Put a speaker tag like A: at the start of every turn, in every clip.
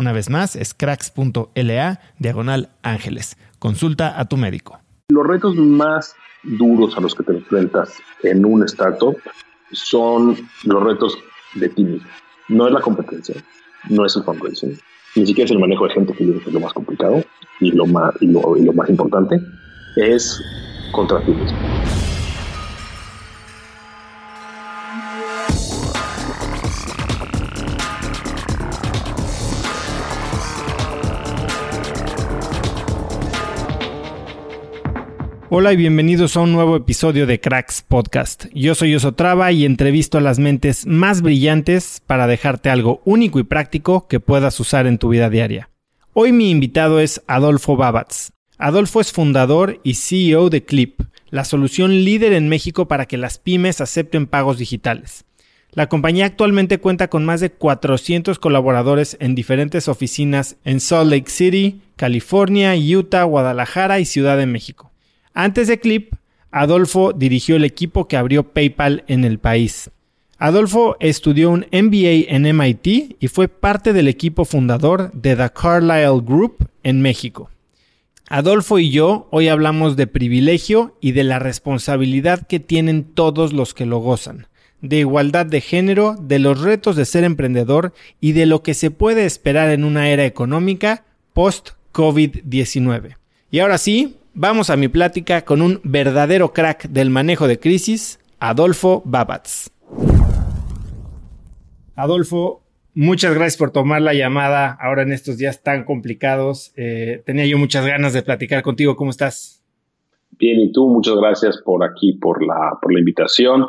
A: Una vez más, es cracks.la diagonal ángeles. Consulta a tu médico.
B: Los retos más duros a los que te enfrentas en un startup son los retos de ti mismo. No es la competencia, no es el fundraising, ni siquiera es el manejo de gente, que yo creo que es lo más complicado y lo más, y lo, más importante, es contra ti.
A: Hola y bienvenidos a un nuevo episodio de Cracks Podcast. Yo soy Osotrava y entrevisto a las mentes más brillantes para dejarte algo único y práctico que puedas usar en tu vida diaria. Hoy mi invitado es Adolfo Babatz. Adolfo es fundador y CEO de Clip, la solución líder en México para que las pymes acepten pagos digitales. La compañía actualmente cuenta con más de 400 colaboradores en diferentes oficinas en Salt Lake City, California, Utah, Guadalajara y Ciudad de México. Antes de Clip, Adolfo dirigió el equipo que abrió PayPal en el país. Adolfo estudió un MBA en MIT y fue parte del equipo fundador de The Carlyle Group en México. Adolfo y yo hoy hablamos de privilegio y de la responsabilidad que tienen todos los que lo gozan, de igualdad de género, de los retos de ser emprendedor y de lo que se puede esperar en una era económica post-COVID-19. Y ahora sí, vamos a mi plática con un verdadero crack del manejo de crisis, Adolfo Babatz. Adolfo, muchas gracias por tomar la llamada ahora en estos días tan complicados. Eh, tenía yo muchas ganas de platicar contigo. ¿Cómo estás?
B: Bien, y tú, muchas gracias por aquí, por la, por la invitación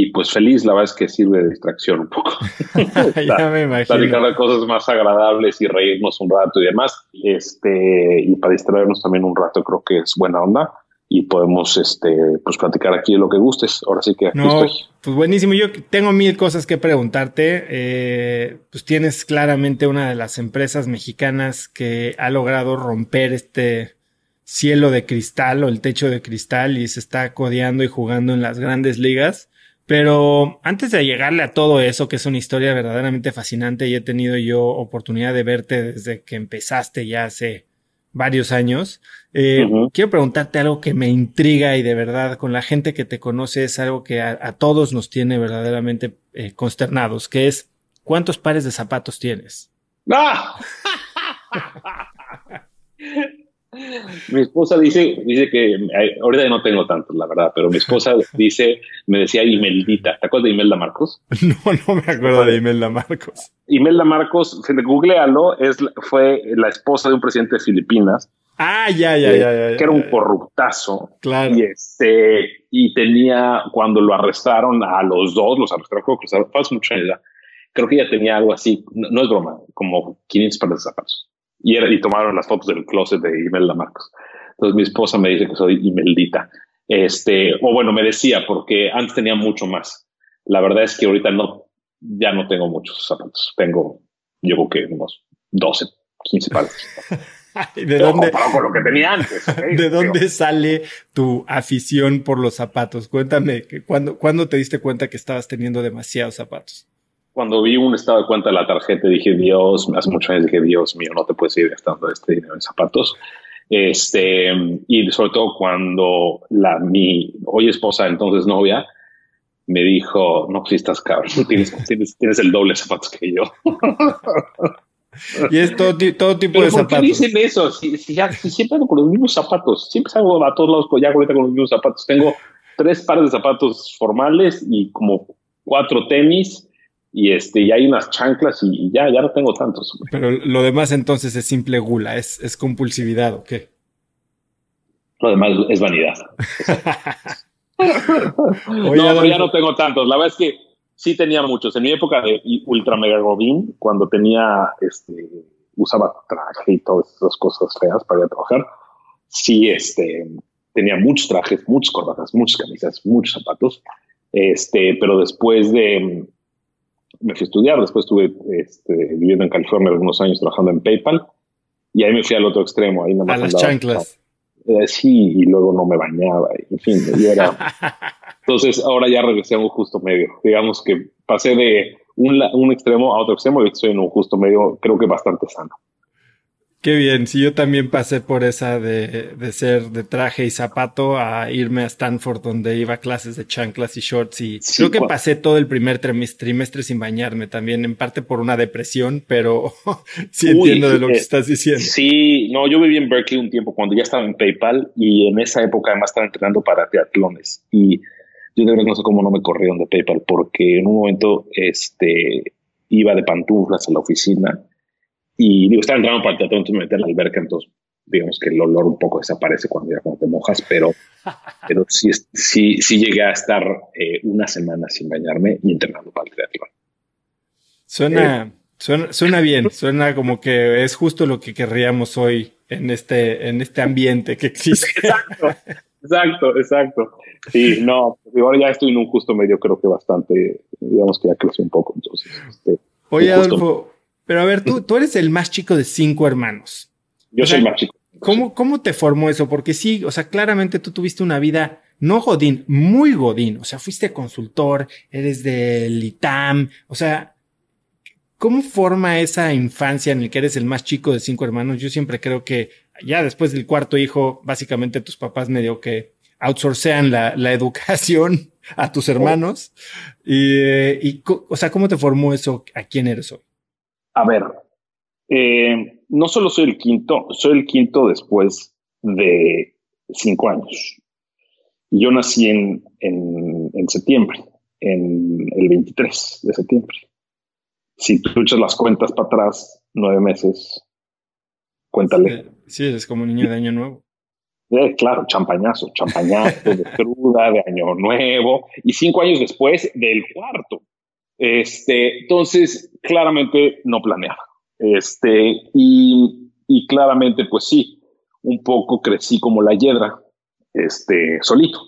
B: y pues feliz, la verdad es que sirve de distracción un poco.
A: ya me imagino.
B: Platicar de cosas más agradables y reírnos un rato y demás. Este, y para distraernos también un rato creo que es buena onda y podemos este pues platicar aquí de lo que gustes. Ahora sí que aquí
A: no,
B: estoy.
A: Pues buenísimo. Yo tengo mil cosas que preguntarte. Eh, pues tienes claramente una de las empresas mexicanas que ha logrado romper este cielo de cristal o el techo de cristal y se está codeando y jugando en las grandes ligas. Pero antes de llegarle a todo eso, que es una historia verdaderamente fascinante y he tenido yo oportunidad de verte desde que empezaste ya hace varios años, eh, quiero preguntarte algo que me intriga y de verdad con la gente que te conoce es algo que a, todos nos tiene verdaderamente eh, consternados, que es ¿cuántos pares de zapatos tienes?
B: ¡Ah! mi esposa dice, dice que ahorita no tengo tantos, la verdad, pero mi esposa dice, me decía Imeldita. ¿Te acuerdas de Imelda Marcos?
A: No, no me acuerdo de Imelda Marcos.
B: Imelda Marcos, googlealo, es, fue la esposa de un presidente de Filipinas.
A: Ah, ya, ya, ya, ya,
B: Que era un corruptazo.
A: Claro.
B: Y este, y tenía, cuando lo arrestaron a los dos, los arrestaron, creo que pasó mucho ya. Creo que ella tenía algo así, no, es broma, como 500 pares de zapatos y, era, y tomaron las fotos del closet de Imelda Marcos. Entonces mi esposa me dice que soy Imeldita. Este, o bueno, me decía, porque antes tenía mucho más. La verdad es que ahorita no, ya no tengo muchos zapatos. Tengo, yo creo que unos 12, 15 pares.
A: ¿De dónde,
B: con lo que tenía antes.
A: ¿De dónde sale tu afición por los zapatos? Cuéntame, ¿cuándo, ¿cuándo te diste cuenta que estabas teniendo demasiados zapatos?
B: Cuando vi un estado de cuenta de la tarjeta dije, Dios, hace muchos años dije, Dios mío, no te puedes ir gastando este dinero en zapatos. Este, y sobre todo cuando la, mi hoy esposa, entonces novia, me dijo, no, si estás cabrón, tienes, tienes, el doble de zapatos que yo.
A: y es todo, todo tipo de zapatos. ¿Por
B: qué dicen eso? Si, ya, siempre hago con los mismos zapatos, siempre salgo a todos lados ya ahorita con los mismos zapatos. Tengo tres pares de zapatos formales y como cuatro tenis y este y hay unas chanclas y, ya ya no tengo tantos.
A: Pero lo demás entonces es simple gula, es, es compulsividad o qué?
B: Lo demás es vanidad. no, pero ya no tengo tantos. La verdad es que sí tenía muchos. En mi época de ultra mega godín, cuando tenía este usaba traje y todas esas cosas feas para ir a trabajar, sí este tenía muchos trajes, muchas corbatas, muchas camisas, muchos zapatos. Este, pero después de me fui a estudiar, después estuve este, viviendo en California algunos años trabajando en PayPal y ahí me fui al otro extremo. Ahí
A: a las chanclas.
B: Eh, sí, y luego no me bañaba, en fin, era... Entonces ahora ya regresé a un justo medio. Digamos que pasé de un, un extremo a otro extremo y estoy en un justo medio, creo que bastante sano.
A: Qué bien, sí, yo también pasé por esa de, de, ser de traje y zapato a irme a Stanford donde iba a clases de chanclas y shorts y creo que pasé todo el primer trimestre sin bañarme también, en parte por una depresión, pero sí entiendo de lo que estás diciendo.
B: Sí, no, yo viví en Berkeley un tiempo cuando ya estaba en PayPal y en esa época además estaba entrenando para triatlones y yo de verdad no sé cómo no me corrieron de PayPal porque en un momento este, iba de pantuflas a la oficina y digo, estaba entrando para el teatro, entonces me metí a la alberca, entonces digamos que el olor un poco desaparece cuando ya cuando te mojas, pero, pero sí, sí, sí llegué a estar eh, una semana sin bañarme y entrenando para el teatro.
A: Suena, eh, suena, suena bien, suena como que es justo lo que querríamos hoy en este, en este ambiente que existe.
B: Exacto, exacto, exacto. Sí, no, ahora ya estoy en un justo medio, creo que bastante, digamos que ya creció un poco, entonces. Este,
A: Oye, Adolfo, pero a ver, tú, tú eres el más chico de cinco hermanos.
B: Yo soy el más chico.
A: ¿cómo, ¿Cómo te formó eso? Porque sí, o sea, claramente tú tuviste una vida no godín, muy godín. O sea, fuiste consultor, eres del ITAM. O sea, ¿cómo forma esa infancia en la que eres el más chico de cinco hermanos? Yo siempre creo que ya después del cuarto hijo, básicamente tus papás medio que outsourcean la, la educación a tus hermanos. Y, eh, y, o sea, ¿cómo te formó eso? ¿A quién eres hoy?
B: A ver, eh, no solo soy el quinto, soy el quinto después de cinco años. Yo nací en, en, septiembre, en el 23 de septiembre. Si tú echas las cuentas para atrás, nueve meses, cuéntale.
A: Sí, es como un niño de año nuevo.
B: Eh, claro, champañazo, champañazo de cruda, de año nuevo, y cinco años después del cuarto. Este, entonces, claramente no planeaba. Este, y, claramente, pues sí, un poco crecí como la hiedra, este, solito,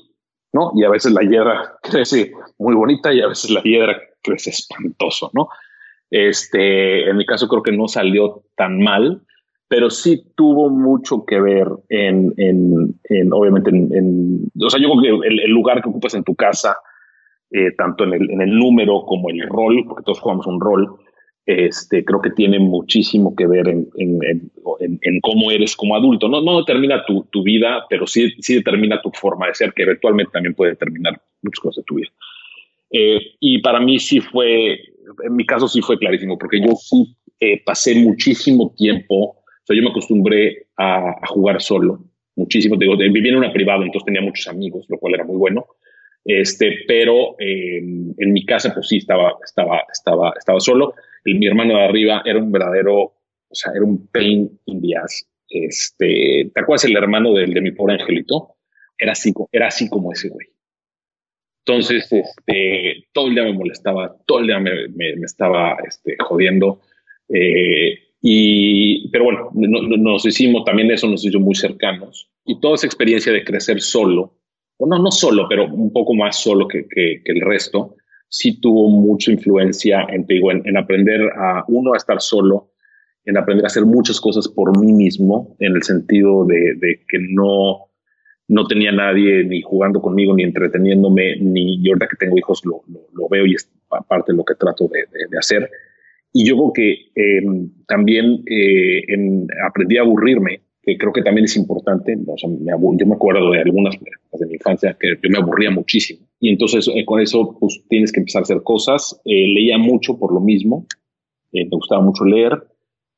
B: ¿no? Y a veces la hiedra crece muy bonita y a veces la hiedra crece espantoso, ¿no? Este, en mi caso creo que no salió tan mal, pero sí tuvo mucho que ver en, en, en obviamente, en, o sea, yo creo que el, lugar que ocupas en tu casa, eh, tanto en el, número como el rol, porque todos jugamos un rol, este, creo que tiene muchísimo que ver en, en, en cómo eres como adulto. No, no determina tu, tu, vida, pero sí, sí determina tu forma de ser, que eventualmente también puede determinar muchas cosas de tu vida. Eh, y para mí sí fue, en mi caso sí fue clarísimo, porque yo sí eh, pasé muchísimo tiempo O sea, yo me acostumbré a, jugar solo muchísimo. Digo, vivía en una privada, entonces tenía muchos amigos, lo cual era muy bueno. Este, pero em, en mi casa, pues sí, estaba, estaba, estaba, estaba solo. El, mi hermano de arriba era un verdadero, o sea, era un pain in the ass. Este, ¿te acuerdas el hermano del de mi pobre angelito? Era así, era así como ese güey. Entonces, este, todo el día me molestaba, todo el día me, me, estaba este, jodiendo. Eh, y, pero bueno, nos hicimos, también eso nos hizo muy cercanos. Y toda esa experiencia de crecer solo, no, no solo, pero un poco más solo que, que, el resto, sí tuvo mucha influencia en, digo, en, aprender a uno a estar solo, en aprender a hacer muchas cosas por mí mismo, en el sentido de, que no, no tenía nadie ni jugando conmigo, ni entreteniéndome, ni yo ahorita que tengo hijos lo, lo, veo y es parte de lo que trato de, de hacer. Y yo creo que em, también eh, en, aprendí a aburrirme, que creo que también es importante. O sea, yo me acuerdo de algunas de mi infancia que yo me aburría muchísimo. Y entonces eh, con eso pues tienes que empezar a hacer cosas. Eh, leía mucho por lo mismo. me gustaba mucho leer.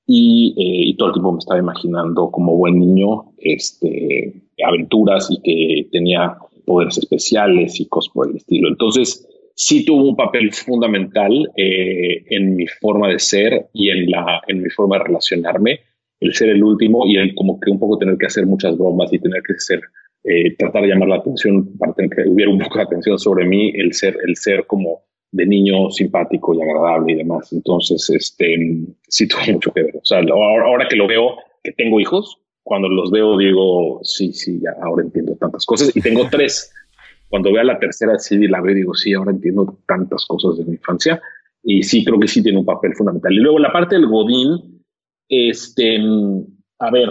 B: Y, y, todo el tiempo me estaba imaginando como buen niño este, aventuras y que tenía poderes especiales y cosas por el estilo. Entonces, sí tuvo un papel fundamental eh, en mi forma de ser y en, la, en mi forma de relacionarme, el ser el último y el como que un poco tener que hacer muchas bromas y tener que ser, eh, tratar de llamar la atención para tener que hubiera un poco de atención sobre mí, el ser, el ser como de niño simpático y agradable y demás. Entonces, este, sí tuvo mucho que ver. O sea, ahora, ahora que lo veo, que tengo hijos, cuando los veo digo, sí, sí, ya ahora entiendo tantas cosas y tengo tres cuando vea la tercera sí la veo digo, sí, ahora entiendo tantas cosas de mi infancia y sí creo que sí tiene un papel fundamental. Y luego la parte del Godín, este, a ver,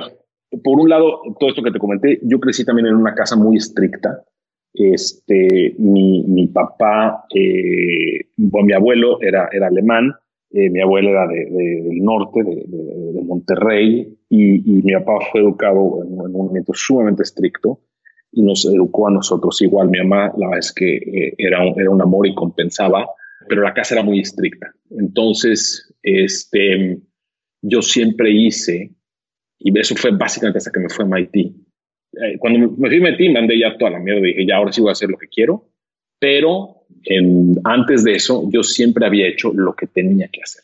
B: por un lado, todo esto que te comenté, yo crecí también en una casa muy estricta. Este, mi, mi papá, eh, mi abuelo era, era alemán, eh, mi abuela era de, del norte, de, de Monterrey, y, mi papá fue educado en, un momento sumamente estricto y nos educó a nosotros igual. Mi mamá, la verdad es que eh, era, era un amor y compensaba, pero la casa era muy estricta. Entonces, este, yo siempre hice, y eso fue básicamente hasta que me fue a MIT. Eh, cuando me fui a MIT, mandé ya toda la mierda, dije, ya ahora sí voy a hacer lo que quiero, pero en, antes de eso, yo siempre había hecho lo que tenía que hacer.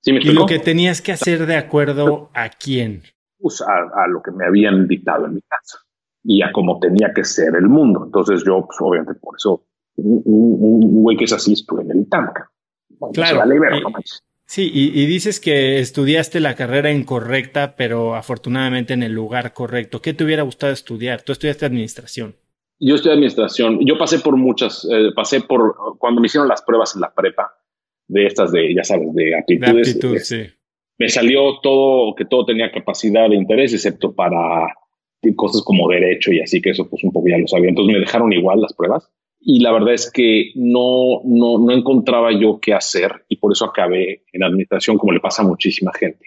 A: ¿Sí me ¿Y lo que tenías que hacer de acuerdo a quién?
B: Pues a, a lo que me habían dictado en mi casa y a cómo tenía que ser el mundo. Entonces yo, pues, obviamente, por eso, un güey que es así, estuve en el ITAMCA.
A: claro. Sí, y, dices que estudiaste la carrera incorrecta, pero afortunadamente en el lugar correcto. ¿Qué te hubiera gustado estudiar? Tú estudiaste administración.
B: Yo estudié administración. Yo pasé por muchas, eh, pasé por, cuando me hicieron las pruebas en la prepa, de estas de, ya sabes, de aptitudes. De sí. Me salió todo, que todo tenía capacidad de interés, excepto para cosas como derecho y así que eso pues un poco ya lo sabía. Entonces me dejaron igual las pruebas y la verdad es que no, no, no encontraba yo qué hacer y por eso acabé en administración como le pasa a muchísima gente.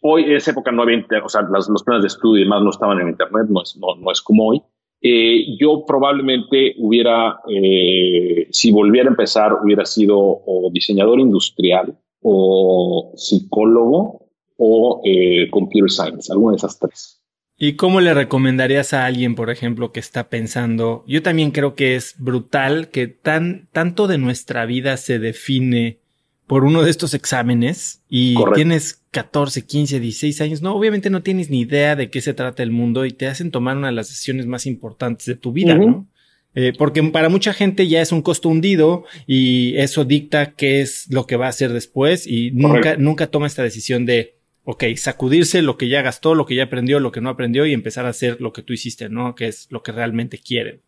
B: Hoy en esa época no había, o sea, los planes de estudio y demás no estaban en internet, no es, no, no es como hoy. Eh, yo probablemente hubiera, eh, si volviera a empezar, hubiera sido o diseñador industrial o psicólogo o eh, computer science, alguna de esas tres.
A: ¿Y cómo le recomendarías a alguien, por ejemplo, que está pensando? Yo también creo que es brutal que tan, tanto de nuestra vida se define por uno de estos exámenes y tienes 14, 15, 16 años. No, obviamente no tienes ni idea de qué se trata el mundo y te hacen tomar una de las decisiones más importantes de tu vida, ¿no? Eh, porque para mucha gente ya es un costo hundido y eso dicta qué es lo que va a hacer después y nunca, nunca toma esta decisión de ok, sacudirse lo que ya gastó, lo que ya aprendió, lo que no aprendió y empezar a hacer lo que tú hiciste, ¿no? Que es lo que realmente quieren.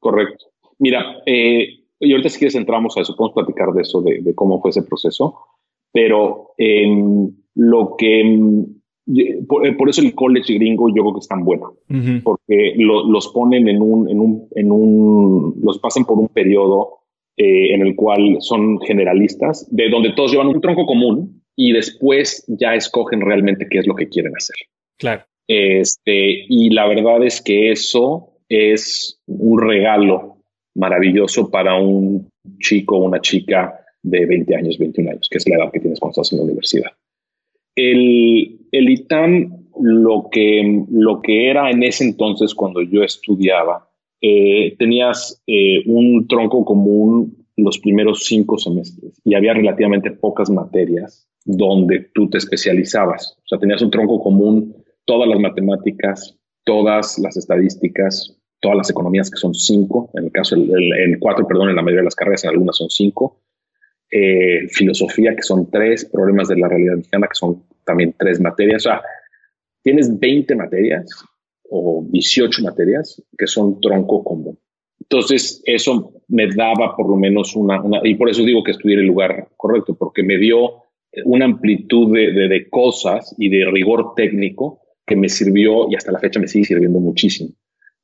B: Correcto. Mira, eh, y ahorita si quieres entramos a eso, podemos platicar de eso, de, cómo fue ese proceso, pero em, lo que, em, eh, por, eso el college gringo yo creo que es tan bueno, porque los ponen en un, en un, en un, los pasan por un periodo eh, en el cual son generalistas, de donde todos llevan un tronco común, y después ya escogen realmente qué es lo que quieren hacer.
A: Claro.
B: Este, y la verdad es que eso es un regalo maravilloso para un chico o una chica de 20 años, 21 años, que es la edad que tienes cuando estás en la universidad. el, el ITAM, lo que, lo que era en ese entonces cuando yo estudiaba, eh, tenías eh, un tronco común los primeros cinco semestres y había relativamente pocas materias donde tú te especializabas. O sea, tenías un tronco común, todas las matemáticas, todas las estadísticas, todas las economías, que son cinco, en el caso, en cuatro, perdón, en la mayoría de las carreras, en algunas son cinco, eh, filosofía, que son tres, problemas de la realidad mexicana, que son también tres materias. O sea, tienes 20 materias o 18 materias que son tronco común. Entonces, eso me daba por lo menos una, y por eso digo que estudié el lugar correcto, porque me dio una amplitud de, de, cosas y de rigor técnico que me sirvió y hasta la fecha me sigue sirviendo muchísimo.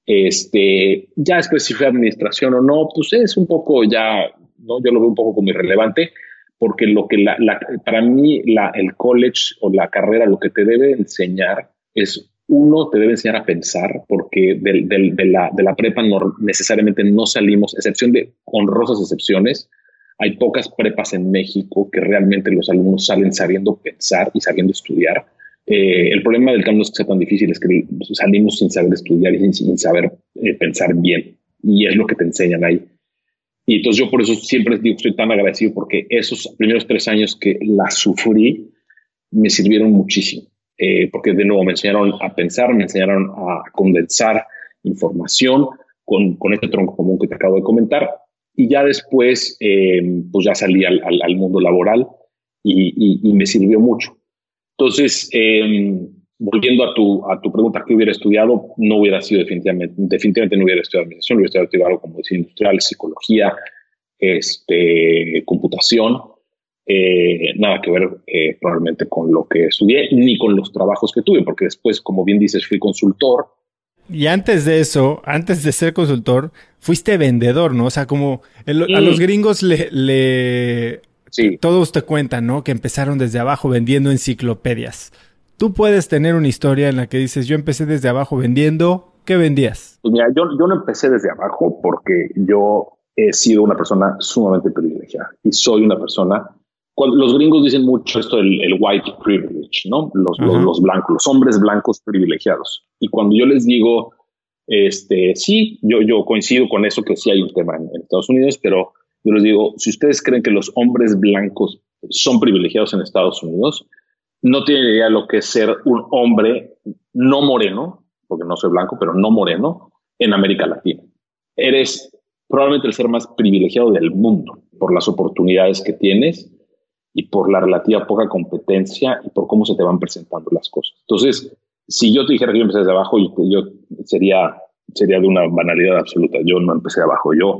B: Este, ya después si fue administración o no, pues es un poco ya, ¿no? yo lo veo un poco como irrelevante, porque lo que la, para mí la, el college o la carrera lo que te debe enseñar es uno, te debe enseñar a pensar, porque de, la, de la prepa no, necesariamente no salimos, excepción de honrosas excepciones, hay pocas prepas en México que realmente los alumnos salen sabiendo pensar y sabiendo estudiar. Eh, el problema del campo no es que sea tan difícil, es que salimos sin saber estudiar y sin, saber eh, pensar bien. Y es lo que te enseñan ahí. Y entonces yo por eso siempre digo estoy tan agradecido porque esos primeros tres años que la sufrí me sirvieron muchísimo. Eh, porque de nuevo me enseñaron a pensar, me enseñaron a condensar información con, con este tronco común que te acabo de comentar. Y ya después, eh, pues ya salí al, al, mundo laboral y, y, me sirvió mucho. Entonces, eh, volviendo a tu, a tu pregunta, ¿qué hubiera estudiado? No hubiera sido definitivamente, definitivamente no hubiera estudiado administración, hubiera estudiado algo como diseño industrial, psicología, este, computación, eh, nada que ver eh, probablemente con lo que estudié ni con los trabajos que tuve, porque después, como bien dices, fui consultor.
A: Y antes de eso, antes de ser consultor, fuiste vendedor, ¿no? O sea, como a los gringos le, le sí. todos te cuentan, ¿no? Que empezaron desde abajo vendiendo enciclopedias. Tú puedes tener una historia en la que dices, yo empecé desde abajo vendiendo, ¿qué vendías?
B: Pues mira, yo, yo no empecé desde abajo porque yo he sido una persona sumamente privilegiada y soy una persona los gringos dicen mucho esto del white privilege, ¿no? Los, los, blancos, los hombres blancos privilegiados. Y cuando yo les digo, este, sí, yo, yo coincido con eso, que sí hay un tema en, Estados Unidos, pero yo les digo, si ustedes creen que los hombres blancos son privilegiados en Estados Unidos, no tienen idea de lo que es ser un hombre no moreno, porque no soy blanco, pero no moreno, en América Latina. Eres probablemente el ser más privilegiado del mundo por las oportunidades que tienes y por la relativa poca competencia y por cómo se te van presentando las cosas. Entonces, si yo te dijera que yo empecé desde abajo, yo, yo sería, sería de una banalidad absoluta. Yo no empecé de abajo, yo,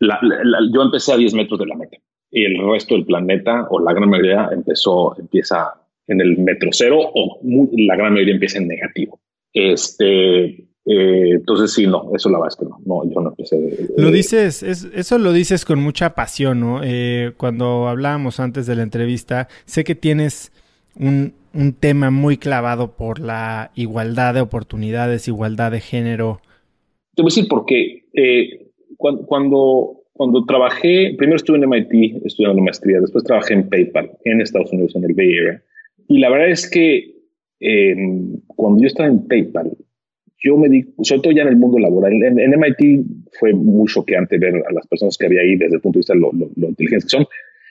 B: yo empecé a 10 metros de la meta y el resto del planeta o la gran mayoría empezó, empieza en el metro cero o la gran mayoría empieza en negativo. Este, eh, entonces sí, no, eso la verdad es que no, no yo no empecé.
A: lo dices, eso lo dices con mucha pasión, ¿no? Eh, cuando hablábamos antes de la entrevista, sé que tienes un, un, tema muy clavado por la igualdad de oportunidades, igualdad de género.
B: Te voy a decir porque eh, cuando, cuando, cuando, trabajé, primero estuve en MIT estudiando maestría, después trabajé en PayPal en Estados Unidos, en el Bay Area. Y la verdad es que cuando yo estaba en PayPal, yo me di, sobre todo ya en el mundo laboral, en, MIT fue muy choqueante ver a las personas que había ahí desde el punto de vista de lo, lo, inteligentes que son,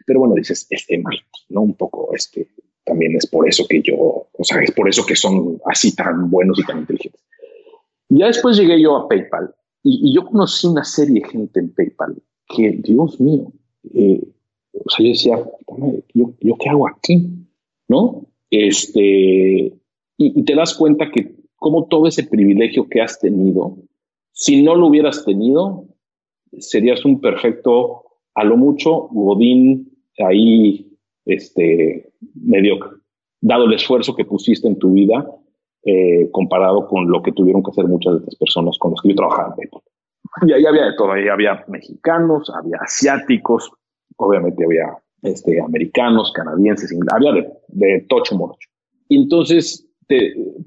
B: pero bueno, dices, este mal, ¿no? Un poco, este, también es por eso que yo, o sea, es por eso que son así tan buenos y tan inteligentes. Y ya después llegué yo a PayPal y, yo conocí una serie de gente en PayPal que, Dios mío, eh, o sea, yo decía, ¿yo, ¿yo qué hago aquí? ¿No? Este, y, y te das cuenta que cómo todo ese privilegio que has tenido, si no lo hubieras tenido, serías un perfecto, a lo mucho, godín ahí, este, mediocre, dado el esfuerzo que pusiste en tu vida eh, comparado con lo que tuvieron que hacer muchas de estas personas con las que yo trabajaba Y ahí había de todo, ahí había mexicanos, había asiáticos, obviamente había este, americanos, canadienses, había de, de tocho morocho. Y entonces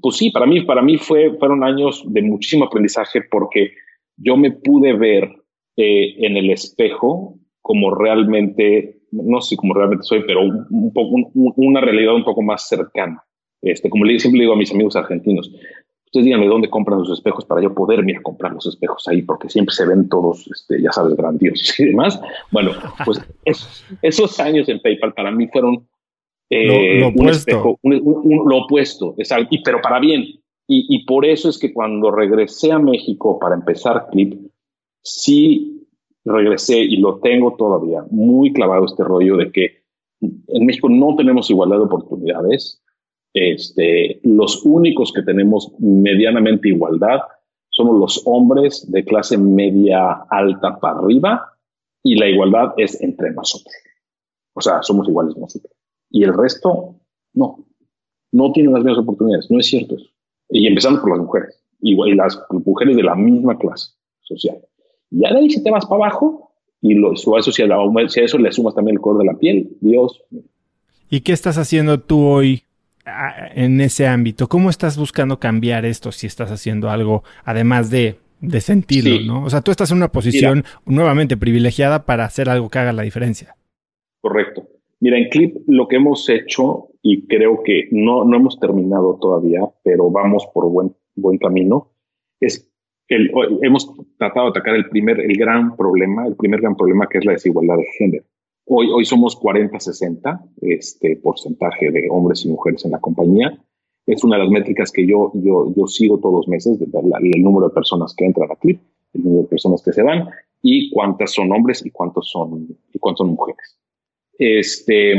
B: pues sí, para mí, para mí fue, fueron años de muchísimo aprendizaje porque yo me pude ver eh, en el espejo como realmente no sé cómo realmente soy, pero un, poco, una realidad un poco más cercana. Este, como le, siempre digo a mis amigos argentinos, ustedes díganme dónde compran los espejos para yo poder ir a comprar los espejos ahí, porque siempre se ven todos, este, ya sabes, grandiosos y demás. Bueno, pues esos años en PayPal para mí fueron
A: eh, lo,
B: un espejo, lo opuesto, y, pero para bien. Y, y, por eso es que cuando regresé a México para empezar Clip, sí regresé y lo tengo todavía muy clavado este rollo de que en México no tenemos igualdad de oportunidades. Este, los únicos que tenemos medianamente igualdad somos los hombres de clase media alta para arriba y la igualdad es entre nosotros. O sea, somos iguales nosotros. Y el resto, no. No tienen las mismas oportunidades. No es cierto eso. Y empezando por las mujeres. Y, las mujeres de la misma clase social. Y ya de ahí si te vas para abajo y lo, eso, si, a, si a eso le sumas también el color de la piel, Dios.
A: ¿Y qué estás haciendo tú hoy en ese ámbito? ¿Cómo estás buscando cambiar esto si estás haciendo algo además de, de sentirlo, ¿no? O sea, tú estás en una posición nuevamente privilegiada para hacer algo que haga la diferencia.
B: Correcto. Mira, en Clip lo que hemos hecho, y creo que no, no hemos terminado todavía, pero vamos por buen, buen camino, es el, hemos tratado de atacar el primer, el gran problema, el primer gran problema que es la desigualdad de género. Hoy, hoy somos 40-60, este porcentaje de hombres y mujeres en la compañía. Es una de las métricas que yo, yo, yo sigo todos los meses, el número de personas que entran a Clip, el número de personas que se van y cuántas son hombres y cuántos son, y cuántos son mujeres. Este,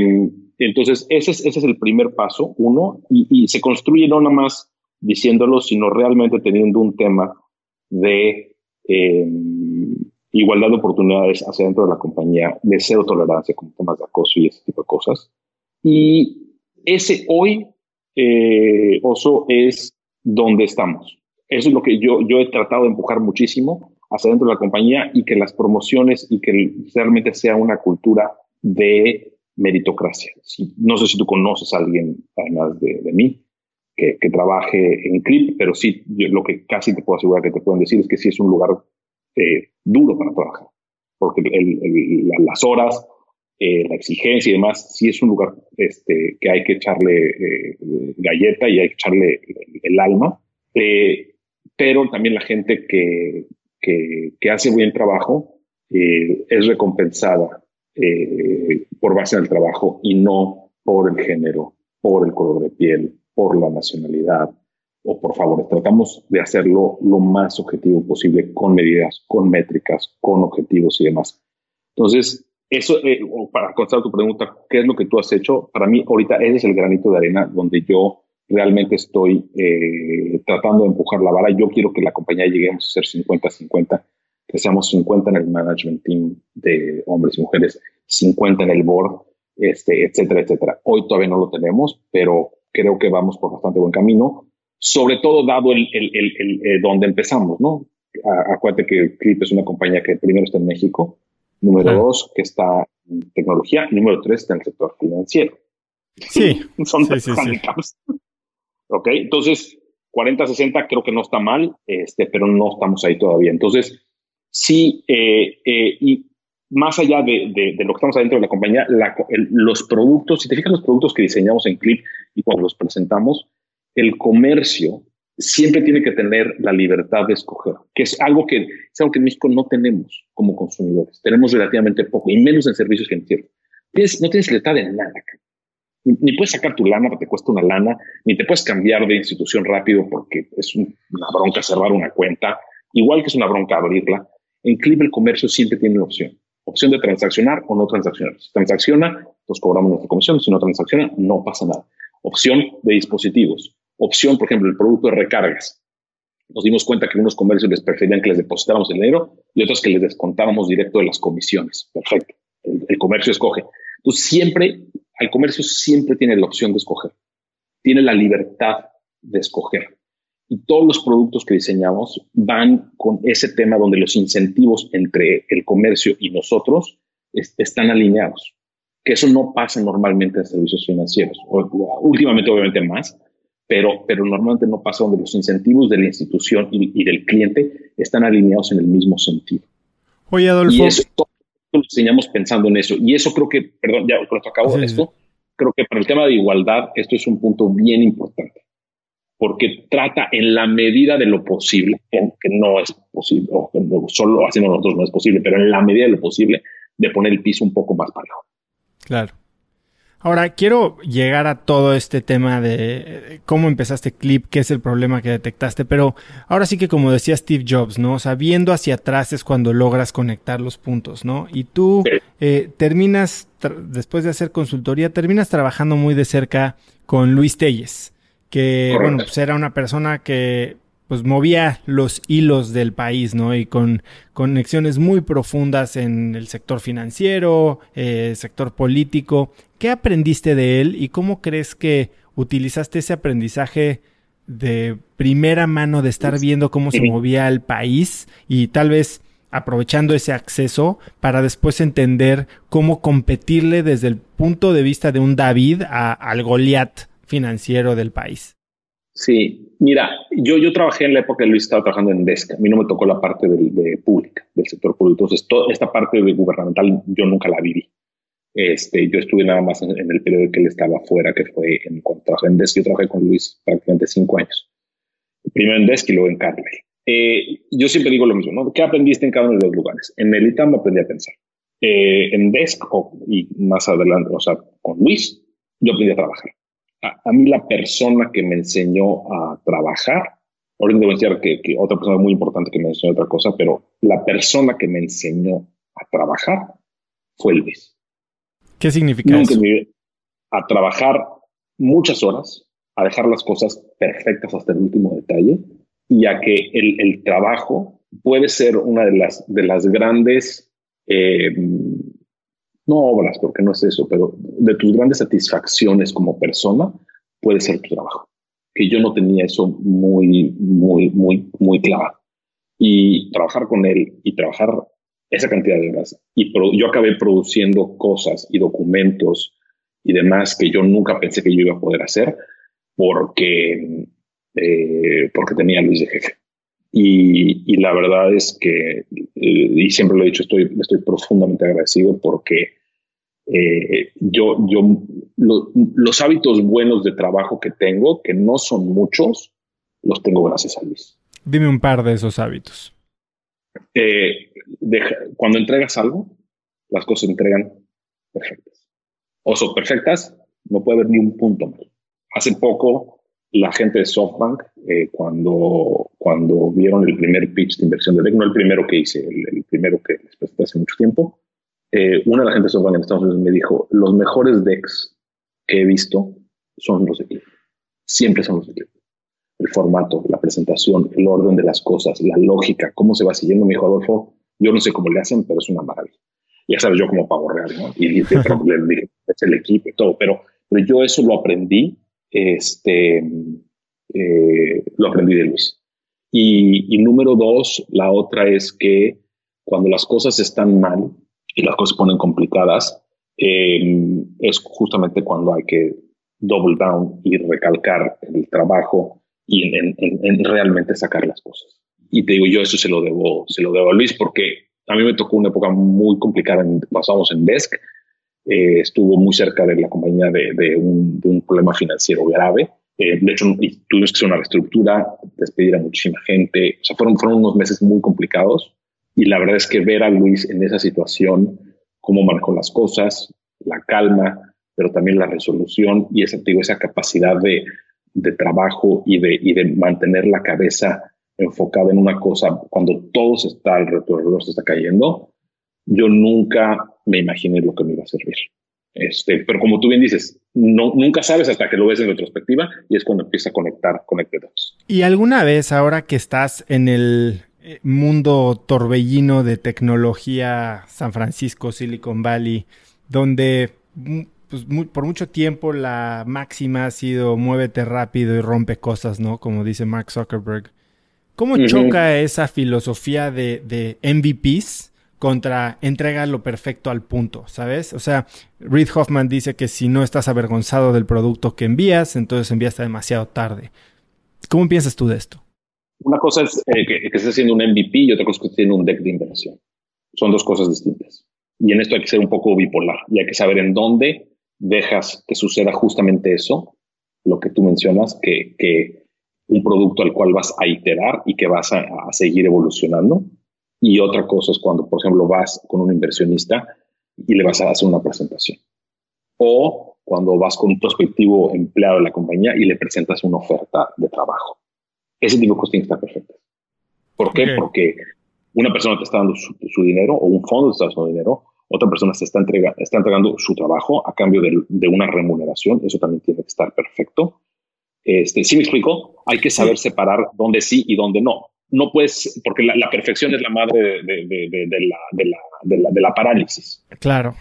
B: entonces, ese es, el primer paso, uno, y, se construye no nada más diciéndolo, sino realmente teniendo un tema de eh, igualdad de oportunidades hacia dentro de la compañía, de cero tolerancia con temas de acoso y ese tipo de cosas. Y ese hoy, eh, Oso, es donde estamos. Eso es lo que yo he tratado de empujar muchísimo hacia dentro de la compañía y que las promociones y que realmente sea una cultura de meritocracia. no sé si tú conoces a alguien, además de, mí, que, trabaje en CRIP, pero sí, lo que casi te puedo asegurar que te pueden decir es que sí es un lugar eh, duro para trabajar, porque las horas, eh, la exigencia y demás, sí es un lugar este, que hay que echarle eh, galleta y hay que echarle el, alma, pero también la gente que, que, hace buen trabajo es recompensada por base del trabajo y no por el género, por el color de piel, por la nacionalidad, o por favor, tratamos de hacerlo lo más objetivo posible con medidas, con métricas, con objetivos y demás. Entonces, eso, eh, para contestar tu pregunta, ¿qué es lo que tú has hecho? Para mí, ahorita ese es el granito de arena donde yo realmente estoy eh, tratando de empujar la vara. Yo quiero que la compañía lleguemos a ser 50-50, que seamos 50 en el management team de hombres y mujeres, 50 en el board, este, etcétera, etcétera. Hoy todavía no lo tenemos, pero creo que vamos por bastante buen camino sobre todo dado el, el, el, eh, donde empezamos, ¿no? acuérdate que Clip es una compañía que primero está en México, número dos, que está en tecnología, y número tres, está en el sector financiero.
A: Sí.
B: Son sí, sí, Ok, entonces 40-60 creo que no está mal, este, pero no estamos ahí todavía. Entonces, sí, eh, eh, y más allá de, de, lo que estamos adentro de la compañía, los productos, si te fijas los productos que diseñamos en Clip y cuando los presentamos, el comercio siempre tiene que tener la libertad de escoger, que es algo que, es algo que en México no tenemos como consumidores. Tenemos relativamente poco, y menos en servicios financieros. no tienes libertad de nada. Ni, puedes sacar tu lana porque te cuesta una lana, ni te puedes cambiar de institución rápido porque es una bronca cerrar una cuenta, igual que es una bronca abrirla. En Clip el comercio siempre tiene la opción. Opción de transaccionar o no transaccionar. Si transacciona, pues cobramos nuestra comisión. Si no transacciona, no pasa nada. Opción de dispositivos opción, por ejemplo, el producto de recargas. Nos dimos cuenta que unos comercios les preferían que les depositáramos el dinero y otros que les descontábamos directo de las comisiones. Perfecto. El, comercio escoge. Entonces, siempre, el comercio siempre tiene la opción de escoger. Tiene la libertad de escoger. Y todos los productos que diseñamos van con ese tema donde los incentivos entre el comercio y nosotros están alineados. Que eso no pasa normalmente en servicios financieros. últimamente, obviamente, más, pero, pero normalmente no pasa donde los incentivos de la institución y, del cliente están alineados en el mismo sentido.
A: Oye, Adolfo.
B: lo diseñamos pensando en eso. Y eso creo que, perdón, ya con esto acabo de esto, creo que para el tema de igualdad, esto es un punto bien importante, porque trata en la medida de lo posible, que no es posible, o solo haciendo nosotros no es posible, pero en la medida de lo posible, de poner el piso un poco más parejo.
A: Claro. Ahora, quiero llegar a todo este tema de eh, cómo empezaste Clip, qué es el problema que detectaste, pero ahora sí que como decía Steve Jobs, ¿no? O sea, viendo hacia atrás es cuando logras conectar los puntos, ¿no? Y tú eh, terminas, después de hacer consultoría, terminas trabajando muy de cerca con Luis Telles, que, bueno, pues era una persona que pues movía los hilos del país, ¿no? Y con conexiones muy profundas en el sector financiero, eh, sector político. ¿Qué aprendiste de él y cómo crees que utilizaste ese aprendizaje de primera mano de estar viendo cómo se movía el país y tal vez aprovechando ese acceso para después entender cómo competirle desde el punto de vista de un David al Goliat financiero del país?
B: Sí, mira, yo, yo trabajé en la época de Luis, estaba trabajando en DESC, a mí no me tocó la parte de, pública, del sector público, entonces esta parte de gubernamental yo nunca la viví. Este, yo estuve nada más en, el periodo que él estaba fuera, que fue en, cuando trabajé en DESC, yo trabajé con Luis prácticamente cinco años. Primero en DESC y luego en Carmel. Eh, yo siempre digo lo mismo, ¿no? ¿Qué aprendiste en cada uno de los lugares? En el ITAM aprendí a pensar. Eh, en DESC y más adelante, o sea, con Luis, yo aprendí a trabajar a, mí la persona que me enseñó a trabajar, ahorita debo decir que, que, otra persona muy importante que me enseñó otra cosa, pero la persona que me enseñó a trabajar fue Luis.
A: ¿Qué significa eso?
B: a trabajar muchas horas, a dejar las cosas perfectas hasta el último detalle y a que el, el trabajo puede ser una de las, de las grandes eh, no obras, porque no es eso, pero de tus grandes satisfacciones como persona puede ser tu trabajo. Que yo no tenía eso muy, muy, muy, muy claro. Y trabajar con él y trabajar esa cantidad de horas. Y yo acabé produciendo cosas y documentos y demás que yo nunca pensé que yo iba a poder hacer porque, eh, porque tenía Luis de jefe. Y, la verdad es que, eh, y siempre lo he dicho, estoy, estoy profundamente agradecido porque eh, yo, yo los hábitos buenos de trabajo que tengo, que no son muchos, los tengo gracias a Luis.
A: Dime un par de esos hábitos.
B: Eh, cuando entregas algo, las cosas se entregan perfectas. O son perfectas, no puede haber ni un punto mal. Hace poco la gente de SoftBank, eh, cuando, cuando vieron el primer pitch de inversión de DEC, no el primero que hice, el, primero que les presenté hace mucho tiempo, eh, una de las gente de SoftBank en Estados Unidos me dijo, los mejores decks que he visto son los de Clip. Siempre son los de Clip. El formato, la presentación, el orden de las cosas, la lógica, cómo se va siguiendo. Me dijo Adolfo, yo no sé cómo le hacen, pero es una maravilla. Ya sabes, yo como pavo real, ¿no? Y, le dije, es el equipo y todo, pero, pero yo eso lo aprendí este, eh, lo aprendí de Luis. Y, número dos, la otra es que cuando las cosas están mal y las cosas se ponen complicadas, em, es justamente cuando hay que double down y recalcar el trabajo y en, realmente sacar las cosas. Y te digo, yo eso se lo debo, se lo debo a Luis porque a mí me tocó una época muy complicada, en, basamos en Desk, eh, estuvo muy cerca de la compañía de, un, problema financiero grave. Eh, de hecho, tuvimos que hacer una reestructura, despedir a muchísima gente. O sea, fueron, fueron unos meses muy complicados. Y la verdad es que ver a Luis en esa situación, cómo marcó las cosas, la calma, pero también la resolución y esa, digo, esa capacidad de, de trabajo y de, y de mantener la cabeza enfocada en una cosa cuando todo se está alrededor, se está cayendo, yo nunca me imaginé lo que me iba a servir. Este, pero como tú bien dices, no, nunca sabes hasta que lo ves en retrospectiva y es cuando empieza a conectar, conecte datos.
A: ¿Y alguna vez ahora que estás en el eh, mundo torbellino de tecnología San Francisco, Silicon Valley, donde mm, pues, por mucho tiempo la máxima ha sido muévete rápido y rompe cosas, ¿no? Como dice Mark Zuckerberg. ¿Cómo choca esa filosofía de, de MVPs contra entrega lo perfecto al punto, ¿sabes? O sea, Reid Hoffman dice que si no estás avergonzado del producto que envías, entonces enviaste demasiado tarde. ¿Cómo piensas tú de esto?
B: Una cosa es eh, que, estés haciendo un MVP y otra cosa es que estés haciendo un deck de inversión. Son dos cosas distintas. Y en esto hay que ser un poco bipolar y hay que saber en dónde dejas que suceda justamente eso, lo que tú mencionas, que, que un producto al cual vas a iterar y que vas a seguir evolucionando. Y otra cosa es cuando, por ejemplo, vas con un inversionista y le vas a hacer una presentación. O cuando vas con un prospectivo empleado de la compañía y le presentas una oferta de trabajo. Ese tipo de cosas tiene que estar perfectas. ¿Por qué? Porque una persona te está dando su, dinero o un fondo te está dando dinero, otra persona te está, entrega, está entregando su trabajo a cambio de, una remuneración. Eso también tiene que estar perfecto. Este, ¿Sí me explico? Hay que saber separar dónde sí y dónde no. No puedes, porque la, perfección es la madre de, la, de, la, parálisis.
A: Claro.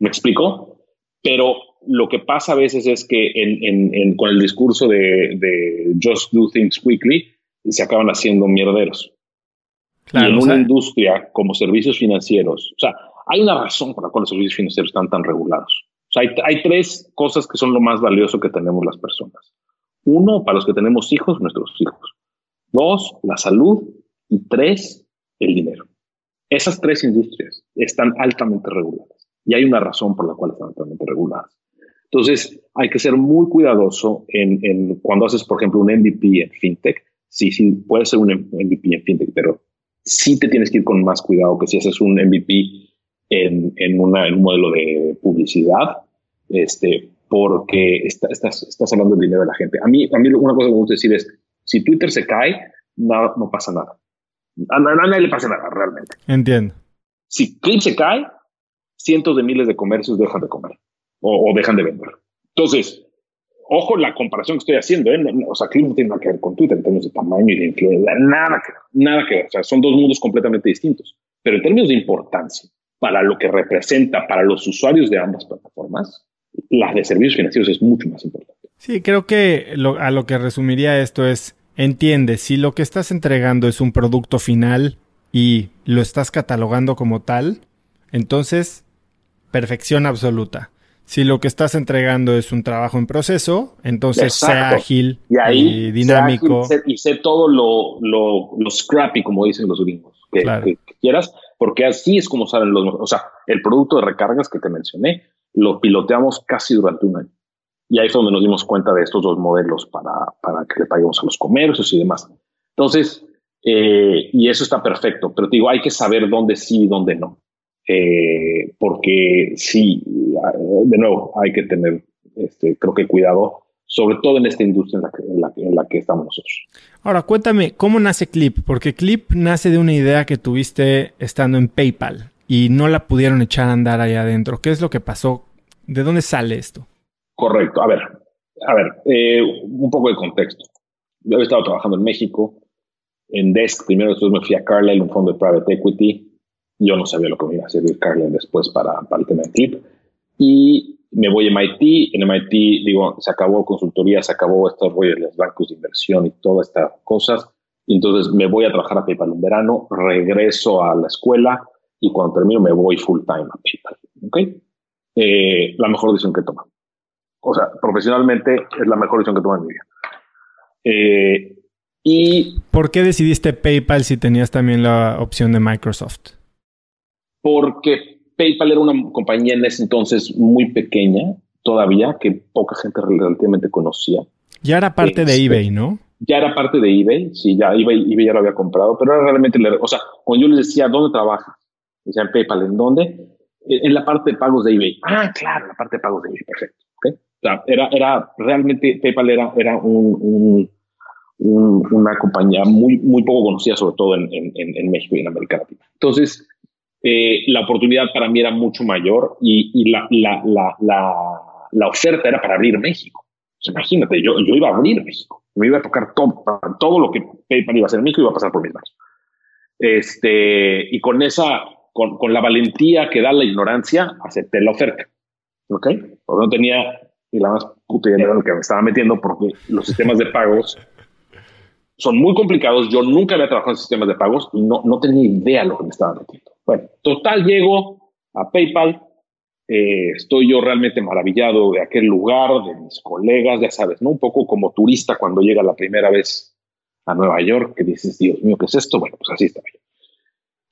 B: ¿Me explico? Pero lo que pasa a veces es que con el discurso de, just do things quickly, se acaban haciendo mierderos. Claro, y en una industria como servicios financieros, o sea, hay una razón por la cual los servicios financieros están tan regulados. O sea, hay, hay, tres cosas que son lo más valioso que tenemos las personas. Uno, para los que tenemos hijos, nuestros hijos. Dos, la salud. Y tres, el dinero. Esas tres industrias están altamente reguladas. Y hay una razón por la cual están altamente reguladas. Entonces, hay que ser muy cuidadoso en, cuando haces, por ejemplo, un MVP en FinTech. Sí, sí, puede ser un MVP en FinTech, pero sí te tienes que ir con más cuidado que si haces un MVP en, en, un modelo de publicidad, este, porque estás, estás hablando del dinero de la gente. A mí, a mí una cosa que me gusta decir es, si Twitter se cae, no, no pasa nada. A, nadie le pasa nada realmente.
A: Entiendo.
B: Si Clip se cae, cientos de miles de comercios dejan de comer o, dejan de vender. Entonces, ojo la comparación que estoy haciendo, ¿eh? o sea, Clip no tiene nada que ver con Twitter en términos de tamaño y de influencia, nada que ver, nada que ver. O sea, son dos mundos completamente distintos. Pero en términos de importancia, para lo que representa para los usuarios de ambas plataformas, las de servicios financieros es mucho más importante.
A: Sí, creo que a lo que resumiría esto es, entiende, si lo que estás entregando es un producto final y lo estás catalogando como tal, entonces, perfección absoluta. Si lo que estás entregando es un trabajo en proceso, entonces sea ágil y, dinámico.
B: y, sé, todo lo, lo, scrappy, como dicen los gringos, que, quieras, porque así es como salen los... O sea, el producto de recargas que te mencioné, lo piloteamos casi durante un año. Y ahí fue donde nos dimos cuenta de estos dos modelos para, para que le paguemos a los comercios y demás. Entonces, eh, y eso está perfecto, pero te digo, hay que saber dónde sí y dónde no. Eh, porque sí, de nuevo, hay que tener, este, creo que cuidado, sobre todo en esta industria en la, que, en, la, en la que estamos nosotros.
A: Ahora, cuéntame, ¿cómo nace Clip? Porque Clip nace de una idea que tuviste estando en PayPal y no la pudieron echar a andar ahí adentro. ¿Qué es lo que pasó? ¿De dónde sale esto?
B: Correcto. A ver, a ver, eh, un poco de contexto. Yo había estado trabajando en México, en Desk primero, después me fui a Carlyle, un fondo de private equity. Yo no sabía lo que me iba a servir Carlyle después para, para el tema de Clip. Y me voy a MIT. En MIT, digo, se acabó consultoría, se acabó estos rollos de los bancos de inversión y todas estas cosas. Y entonces me voy a trabajar a PayPal un verano, regreso a la escuela, y cuando termino me voy full time a PayPal. ¿Ok? Eh, la mejor decisión que toma. O sea, profesionalmente es la mejor decisión que toma en mi vida. Eh, y
A: ¿Por qué decidiste PayPal si tenías también la opción de Microsoft?
B: Porque PayPal era una compañía en ese entonces muy pequeña todavía, que poca gente relativamente conocía.
A: Ya era parte de este, eBay, ¿no?
B: Ya era parte de eBay, sí, ya eBay, eBay ya lo había comprado, pero era realmente, o sea, cuando yo les decía, ¿dónde trabajas? Decían PayPal, ¿en dónde? En la parte de pagos de eBay. Ah, claro, la parte de pagos de eBay, perfecto. O sea, era, era realmente PayPal era, era un, un, una compañía muy, muy poco conocida, sobre todo en, en, en México y en América Latina. Entonces, eh, la oportunidad para mí era mucho mayor y, y la, la, la, la, oferta era para abrir México. imagínate, yo, yo iba a abrir México. Me iba a tocar todo, todo lo que PayPal iba a hacer en México iba a pasar por mis manos. Este, y con esa con, con, la valentía que da la ignorancia, acepté la oferta. ¿Ok? Porque no tenía ni la más puta idea de lo que me estaba metiendo porque los sistemas de pagos son muy complicados. Yo nunca había trabajado en sistemas de pagos y no, no tenía idea de lo que me estaba metiendo. Bueno, total, llego a PayPal. Eh, estoy yo realmente maravillado de aquel lugar, de mis colegas, ya sabes, ¿no? Un poco como turista cuando llega la primera vez a Nueva York, que dices, Dios mío, ¿qué es esto? Bueno, pues así está.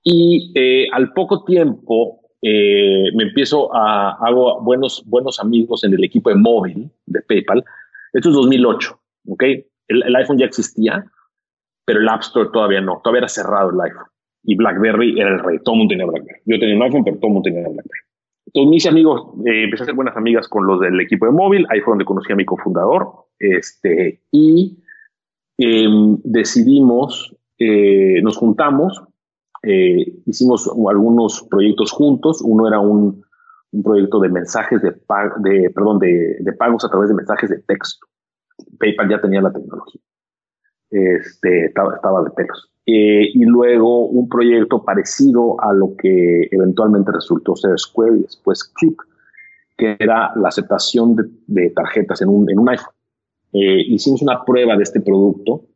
B: Y eh, al poco tiempo eh, me empiezo a, hago buenos, buenos amigos en el equipo de móvil de PayPal. Esto es 2008, ¿ok? El, iPhone ya existía, pero el App Store todavía no, todavía era cerrado el iPhone. Y BlackBerry era el rey, todo el mundo tenía BlackBerry. Yo tenía un iPhone, pero todo el mundo tenía BlackBerry. Entonces mis amigos, eh, empecé a hacer buenas amigas con los del equipo de móvil, ahí fue donde conocí a mi cofundador, este, y em, decidimos, eh, nos juntamos eh, hicimos algunos proyectos juntos. Uno era un, un proyecto de mensajes de, de, perdón, de, de, pagos a través de mensajes de texto. PayPal ya tenía la tecnología. Este, estaba, estaba de pelos. Eh, y luego un proyecto parecido a lo que eventualmente resultó ser Square y después Clip, que era la aceptación de, de tarjetas en un, en un iPhone. Eh, hicimos una prueba de este producto.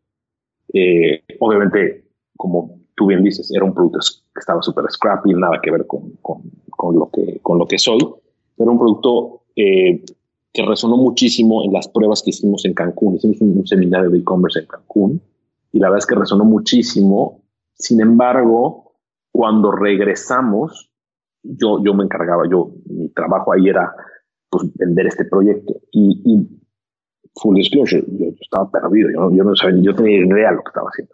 B: Eh, obviamente, como tú bien dices, era un producto que estaba súper scrappy, nada que ver con, con, con, lo que, con lo que soy, pero un producto eh, que resonó muchísimo en las pruebas que hicimos en Cancún. Hicimos un, seminario de e-commerce en Cancún y la verdad es que resonó muchísimo. Sin embargo, cuando regresamos, yo, yo me encargaba, yo, mi trabajo ahí era pues, vender este proyecto y, y full disclosure, yo, estaba perdido, yo, yo no sabía, yo tenía idea de lo que estaba haciendo.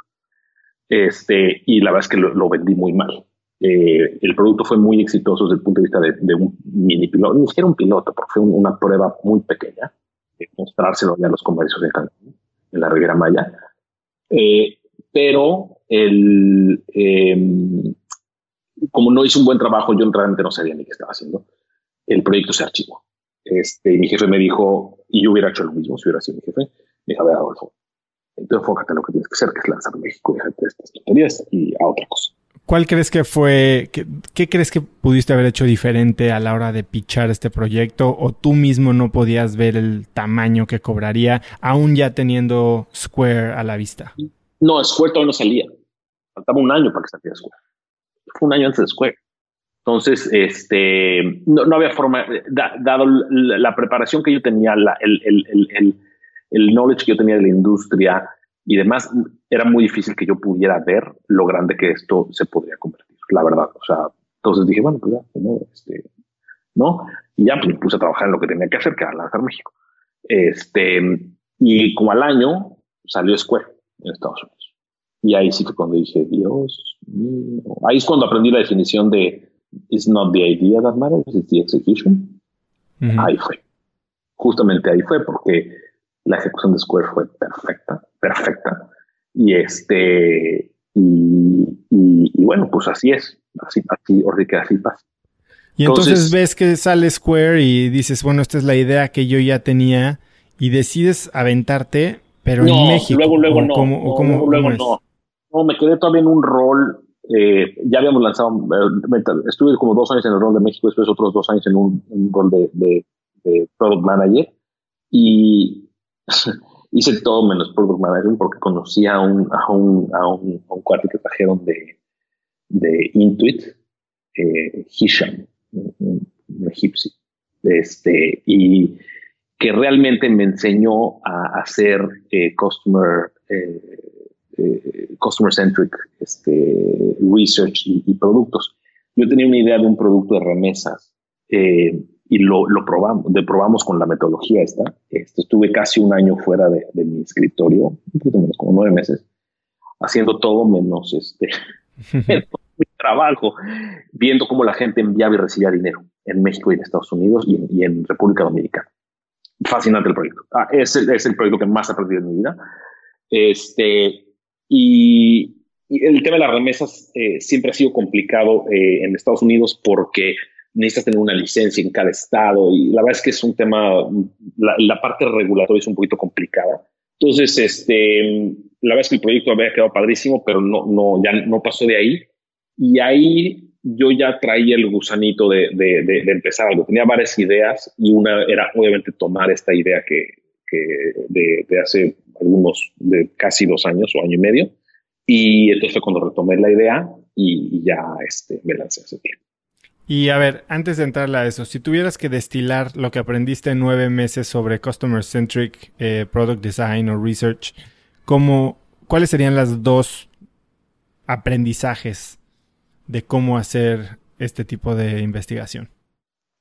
B: Este, y la verdad es que lo, vendí muy mal. Eh, el producto fue muy exitoso desde el punto de vista de, un mini piloto, ni siquiera un piloto, porque fue una prueba muy pequeña, de mostrárselo ya a los comercios de Cancún, en la Riviera Maya. Eh, pero em, como no hice un buen trabajo, yo realmente no sabía ni qué estaba haciendo. El proyecto se archivó. Este, mi jefe me dijo, y yo hubiera hecho lo mismo si hubiera sido mi jefe, me dijo, a ver, Adolfo, entonces enfócate en lo que tienes que hacer, que es lanzar a México, déjate de estas tonterías y a otra cosa.
A: ¿Cuál crees que fue, qué, crees que pudiste haber hecho diferente a la hora de pichar este proyecto o tú mismo no podías ver el tamaño que cobraría aún ya teniendo Square a la vista?
B: No, Square todavía no salía. Faltaba un año para que saliera Square. Fue un año antes de Square. Entonces, este, no, había forma, dado la, preparación que yo tenía, el, el el knowledge que yo tenía de la industria y demás, era muy difícil que yo pudiera ver lo grande que esto se podría convertir, la verdad. O sea, entonces dije, bueno, pues ya, ¿no? Este, ¿no? Y ya pues, me puse a trabajar en lo que tenía que hacer, que era lanzar México. Este, y como al año salió Square en Estados Unidos. Y ahí sí fue cuando dije, Dios mío. Ahí es cuando aprendí la definición de It's not the idea that matters, it's the execution. Ahí fue. Justamente ahí fue porque la ejecución de Square fue perfecta, perfecta. Y este, y, bueno, pues así es, así, así, que así pasa.
A: Y entonces, ves que sale Square y dices, bueno, esta es la idea que yo ya tenía y decides aventarte, pero en México.
B: Luego, luego no. Cómo, luego, no. No, me quedé todavía en un rol. Eh, ya habíamos lanzado, eh, estuve como dos años en el rol de México, después otros dos años en un, rol de, de, product manager. Y, hice todo menos product management porque conocí a un, a un, a un, a un cuate que trajeron de, de Intuit, eh, Hisham, un, egipcio, este, y que realmente me enseñó a hacer eh, customer, eh, eh, customer centric este, research y, y, productos. Yo tenía una idea de un producto de remesas eh, y lo, lo probamos, de probamos con la metodología esta. Este, estuve casi un año fuera de, de, mi escritorio, un poquito menos, como nueve meses, haciendo todo menos este mi trabajo, viendo cómo la gente enviaba y recibía dinero en México y en Estados Unidos y en, y en República Dominicana. Fascinante el proyecto. Ah, es, el, es el proyecto que más he aprendido en mi vida. Este, y, y el tema de las remesas eh, siempre ha sido complicado eh, en Estados Unidos porque necesitas tener una licencia en cada estado y la verdad es que es un tema, la, parte regulatoria es un poquito complicada. Entonces, este, la verdad es que el proyecto había quedado padrísimo, pero no, no, ya no pasó de ahí. Y ahí yo ya traía el gusanito de, de, de, empezar algo. Tenía varias ideas y una era obviamente tomar esta idea que, que de, de, hace algunos, de casi dos años o año y medio. Y entonces fue cuando retomé la idea y, ya este, me lancé hace tiempo.
A: Y a ver, antes de entrar a eso, si tuvieras que destilar lo que aprendiste en nueve meses sobre Customer Centric eh, Product Design o Research, ¿cómo, ¿cuáles serían las dos aprendizajes de cómo hacer este tipo de investigación?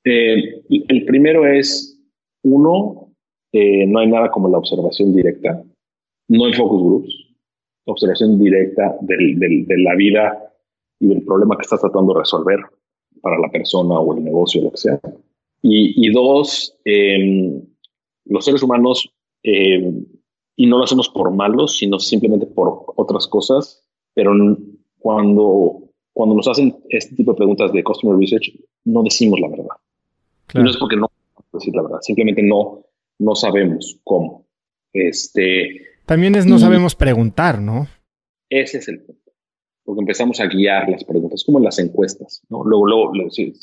B: Eh, el primero es, uno, eh, no hay nada como la observación directa, no hay focus groups, observación directa de la vida y del problema que estás tratando de resolver para la persona o el negocio, lo que sea. Y, dos, em, los seres humanos, em, y no lo hacemos por malos, sino simplemente por otras cosas, pero cuando, cuando nos hacen este tipo de preguntas de Customer Research, no decimos la verdad. no es porque no decir la verdad, simplemente no, no sabemos cómo. Este,
A: También es no sabemos preguntar, ¿no?
B: Ese es el punto porque empezamos a guiar las preguntas, como en las encuestas, ¿no? Luego, luego,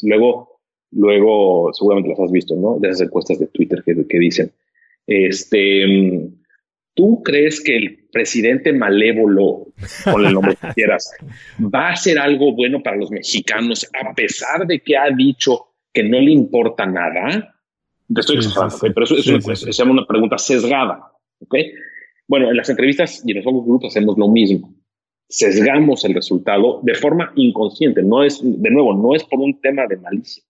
B: luego, luego, seguramente las has visto, ¿no? De esas encuestas de Twitter que, que dicen, este, ¿tú crees que el presidente malévolo, con el nombre que quieras, va a hacer algo bueno para los mexicanos a pesar de que ha dicho que no le importa nada? Te estoy exagerando, pero eso, es una, una pregunta sesgada, ¿ok? Bueno, en las entrevistas y en los focus group hacemos lo mismo sesgamos el resultado de forma inconsciente. No es, de nuevo, no es por un tema de malicia.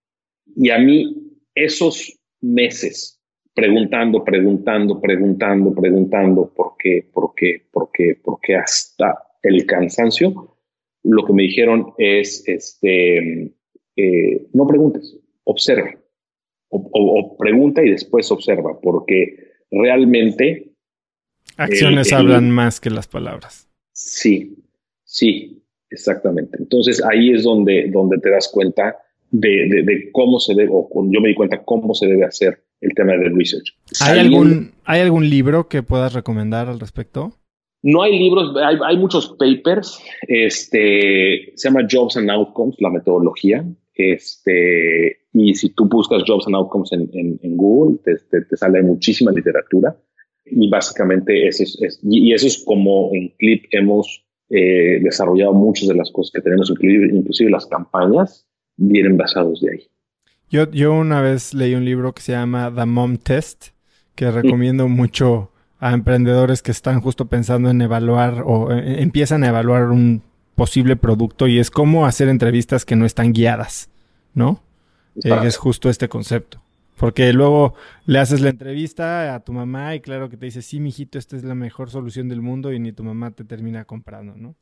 B: Y a mí, esos meses preguntando, preguntando, preguntando, preguntando, ¿por qué, por qué, por qué, por qué hasta el cansancio? Lo que me dijeron es, este, eh, no preguntes, observa. O, pregunta y después observa, porque realmente...
A: Acciones hablan más que las palabras.
B: Sí, Sí, exactamente. Entonces ahí es donde, donde te das cuenta de, cómo se debe, o yo me di cuenta cómo se debe hacer el tema del research.
A: ¿Hay, algún, ¿Hay algún libro que puedas recomendar al respecto?
B: No hay libros, hay, muchos papers. Este se llama Jobs and Outcomes, la metodología. Este, y si tú buscas Jobs and Outcomes en, Google, te, sale muchísima literatura. Y básicamente eso es, y eso es como en Clip hemos eh, desarrollado muchas de las cosas que tenemos, inclusive, inclusive las campañas, vienen basados de ahí.
A: Yo, yo una vez leí un libro que se llama The Mom Test, que recomiendo mucho a emprendedores que están justo pensando en evaluar o eh, empiezan a evaluar un posible producto y es cómo hacer entrevistas que no están guiadas, ¿no? es justo este concepto. Porque luego le haces la entrevista a tu mamá y claro que te dice, sí, mijito, esta es la mejor solución del mundo y ni tu mamá te termina comprando, ¿no?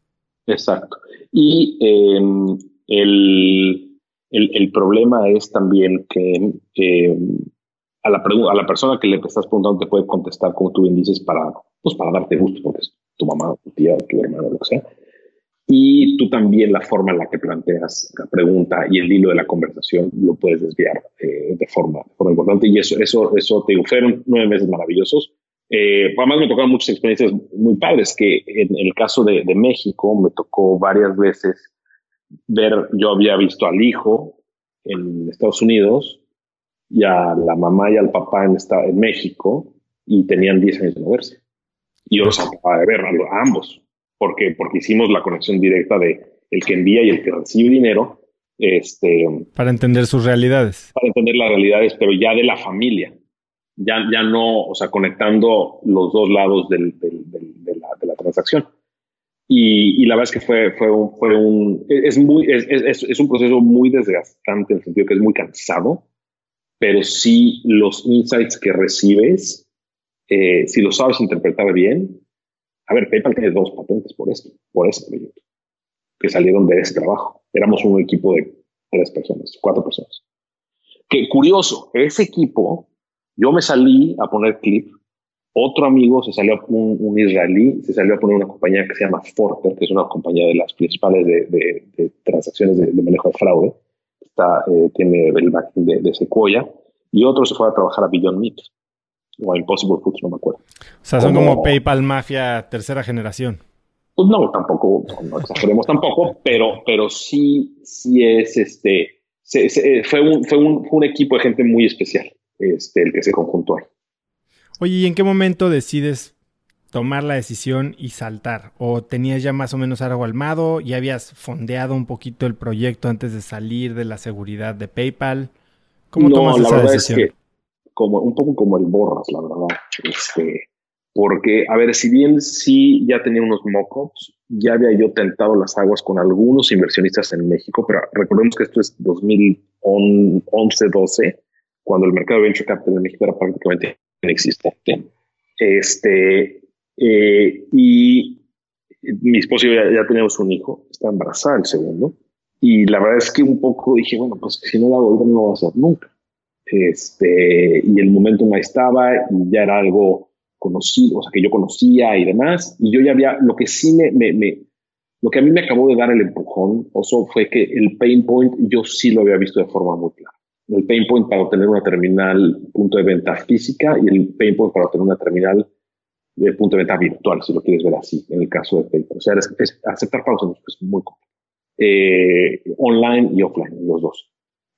B: Exacto. Y em, el, problema es también que em, a, la a la persona que le estás preguntando te puede contestar, como tú bien dices, para, pues, para darte gusto, porque es tu mamá, tu tía, tu hermano, lo que sea y tú también la forma en la que planteas la pregunta y el hilo de la conversación lo puedes desviar eh, de, forma, forma importante y eso, eso, eso te digo, fueron nueve meses maravillosos. Eh, además me tocaron muchas experiencias muy padres que en el caso de, de, México me tocó varias veces ver, yo había visto al hijo en Estados Unidos y a la mamá y al papá en, esta, en México y tenían 10 años de no verse. Y yo los acababa de ver a ambos porque, porque hicimos la conexión directa de el que envía y el que recibe dinero. Este,
A: para entender sus realidades.
B: Para entender las realidades, pero ya de la familia. Ya, ya no, o sea, conectando los dos lados del, del, de, la, de, la, transacción. Y, y, la verdad es que fue, fue, un, fue un, es, muy, es, es, es, un proceso muy desgastante en el sentido que es muy cansado, pero sí los insights que recibes, eh, si lo sabes interpretar bien, a ver, PayPal tiene dos patentes por esto, por ese proyecto, que salieron de ese trabajo. Éramos un equipo de tres personas, cuatro personas. Qué curioso, ese equipo, yo me salí a poner clip, otro amigo se salió, un, un israelí, se salió a poner una compañía que se llama Forter, que es una compañía de las principales de, transacciones de, manejo de fraude. Está, eh, tiene el backing de, Sequoia. Y otro se fue a trabajar a Beyond Meat o Impossible Foods, no me acuerdo.
A: O sea, son como, PayPal Mafia tercera generación.
B: Pues no, tampoco, no, exageremos tampoco, pero, pero sí, sí es este, fue, un, fue, un, fue un equipo de gente muy especial, este, el que se conjuntó ahí.
A: Oye, ¿y en qué momento decides tomar la decisión y saltar? ¿O tenías ya más o menos algo almado? ¿Ya habías fondeado un poquito el proyecto antes de salir de la seguridad de PayPal? ¿Cómo tomas esa decisión?
B: Como un poco como el Borras, la verdad. Este, porque, a ver, si bien sí ya tenía unos mock-ups, ya había yo tentado las aguas con algunos inversionistas en México, pero recordemos que esto es 2011-12, cuando el mercado de venture capital en México era prácticamente inexistente. Este, eh, y mi esposo y yo ya, teníamos un hijo, está embarazada el segundo, y la verdad es que un poco dije, bueno, pues si no lo hago no lo voy a hacer nunca. Este, y el momento no estaba y ya era algo conocido, o sea, que yo conocía y demás. Y yo ya había, lo que sí me, me, lo que a mí me acabó de dar el empujón, Oso, fue que el pain point yo sí lo había visto de forma muy clara. El pain point para obtener una terminal punto de venta física y el pain point para obtener una terminal de punto de venta virtual, si lo quieres ver así, en el caso de PayPal. O sea, es, aceptar pagos es muy complicado. Eh, online y offline, los dos.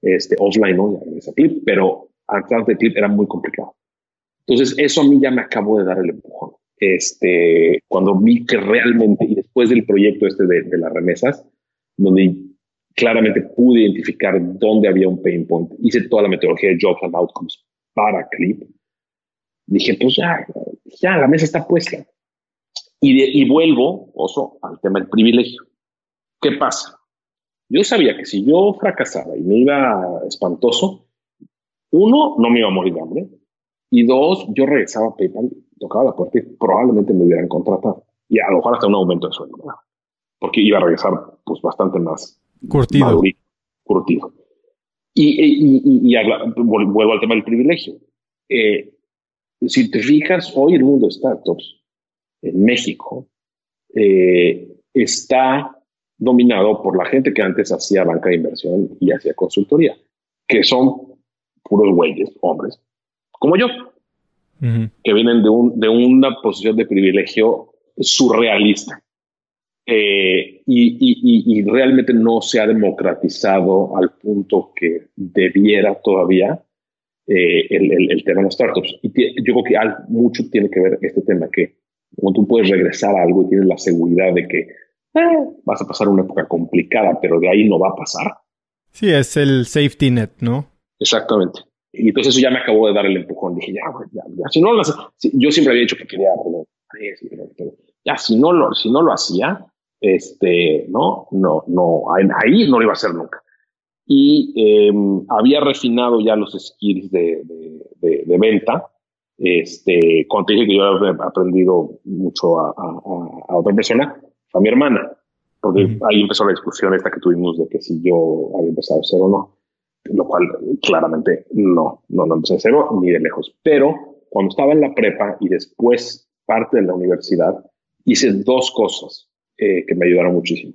B: Este, offline, ¿no? Ya esa clip, pero antes de clip era muy complicado. Entonces, eso a mí ya me acabó de dar el empujón. Este, cuando vi que realmente, y después del proyecto este de, de las remesas, donde claramente pude identificar dónde había un pain point, hice toda la metodología de Jobs and Outcomes para Clip, dije, pues ya, ya, la mesa está puesta. Y, y vuelvo, oso, al tema del privilegio. ¿Qué pasa? Yo sabía que si yo fracasaba y me iba espantoso, uno, no me iba a morir de hambre. Y dos, yo regresaba a PayPal, tocaba la puerta y probablemente me hubieran contratado. Y a lo mejor hasta un aumento de sueldo. Porque iba a regresar pues bastante más
A: curtido.
B: curtido. Y, y, vuelvo al tema del privilegio. Eh, si te fijas, hoy el mundo de startups en México eh, está dominado por la gente que antes hacía banca de inversión y hacía consultoría, que son puros güeyes, hombres, como yo, que vienen de, un, de una posición de privilegio surrealista. Eh, y, y, realmente no se ha democratizado al punto que debiera todavía eh, el, el, tema de los startups. Y yo creo que hay, mucho tiene que ver este tema, que cuando tú puedes regresar a algo y tienes la seguridad de que eh, vas a pasar una época complicada, pero de ahí no va a pasar.
A: Sí, es el safety net, ¿no?
B: Exactamente. Y entonces eso ya me acabó de dar el empujón. Dije, ya, ya, ya. Si no lo yo siempre había dicho que quería, ya, si no lo, si no lo hacía, este, no, no, no, ahí no lo iba a hacer nunca y em, había refinado ya los skills de, de, de, venta. Este, cuando te dije que yo había aprendido mucho a, a, otra persona, a mi hermana, porque ahí empezó la discusión esta que tuvimos de que si yo había empezado a cero o no, lo cual claramente no, no, no empecé a cero ni de lejos. Pero cuando estaba en la prepa y después parte de la universidad, hice dos cosas eh, que me ayudaron muchísimo.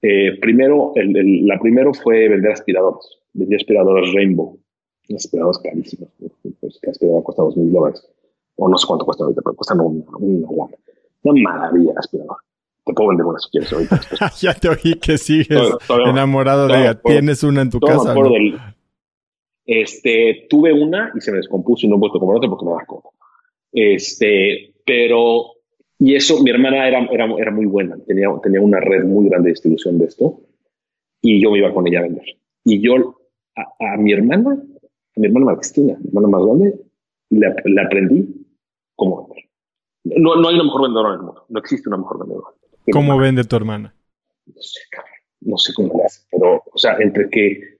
B: Eh, primero, el, la primero fue vender aspiradores. Vendí aspiradoras Rainbow, aspiradoras carísimas. Pues, que aspiradora cuesta dos mil dólares. O no sé cuánto cuesta ahorita, pero cuesta una, una, una maravilla aspirador. Te puedo vender una si quieres ahorita.
A: ya te oí que sigues enamorado de ella. Tienes una en tu casa.
B: este, tuve una y se me descompuso y no he vuelto a comprar otra porque me da como. Este, pero y eso, mi hermana era, era, era muy buena, tenía, tenía una red muy grande de distribución de esto y yo me iba con ella a vender. Y yo a, mi hermana, a mi hermana Cristina, mi hermana más grande, le, le, aprendí cómo vender. No, no hay una mejor vendedora en el mundo, no existe una mejor vendedora.
A: ¿Cómo vende tu hermana?
B: No sé, no sé cómo le hace, pero, o sea, entre que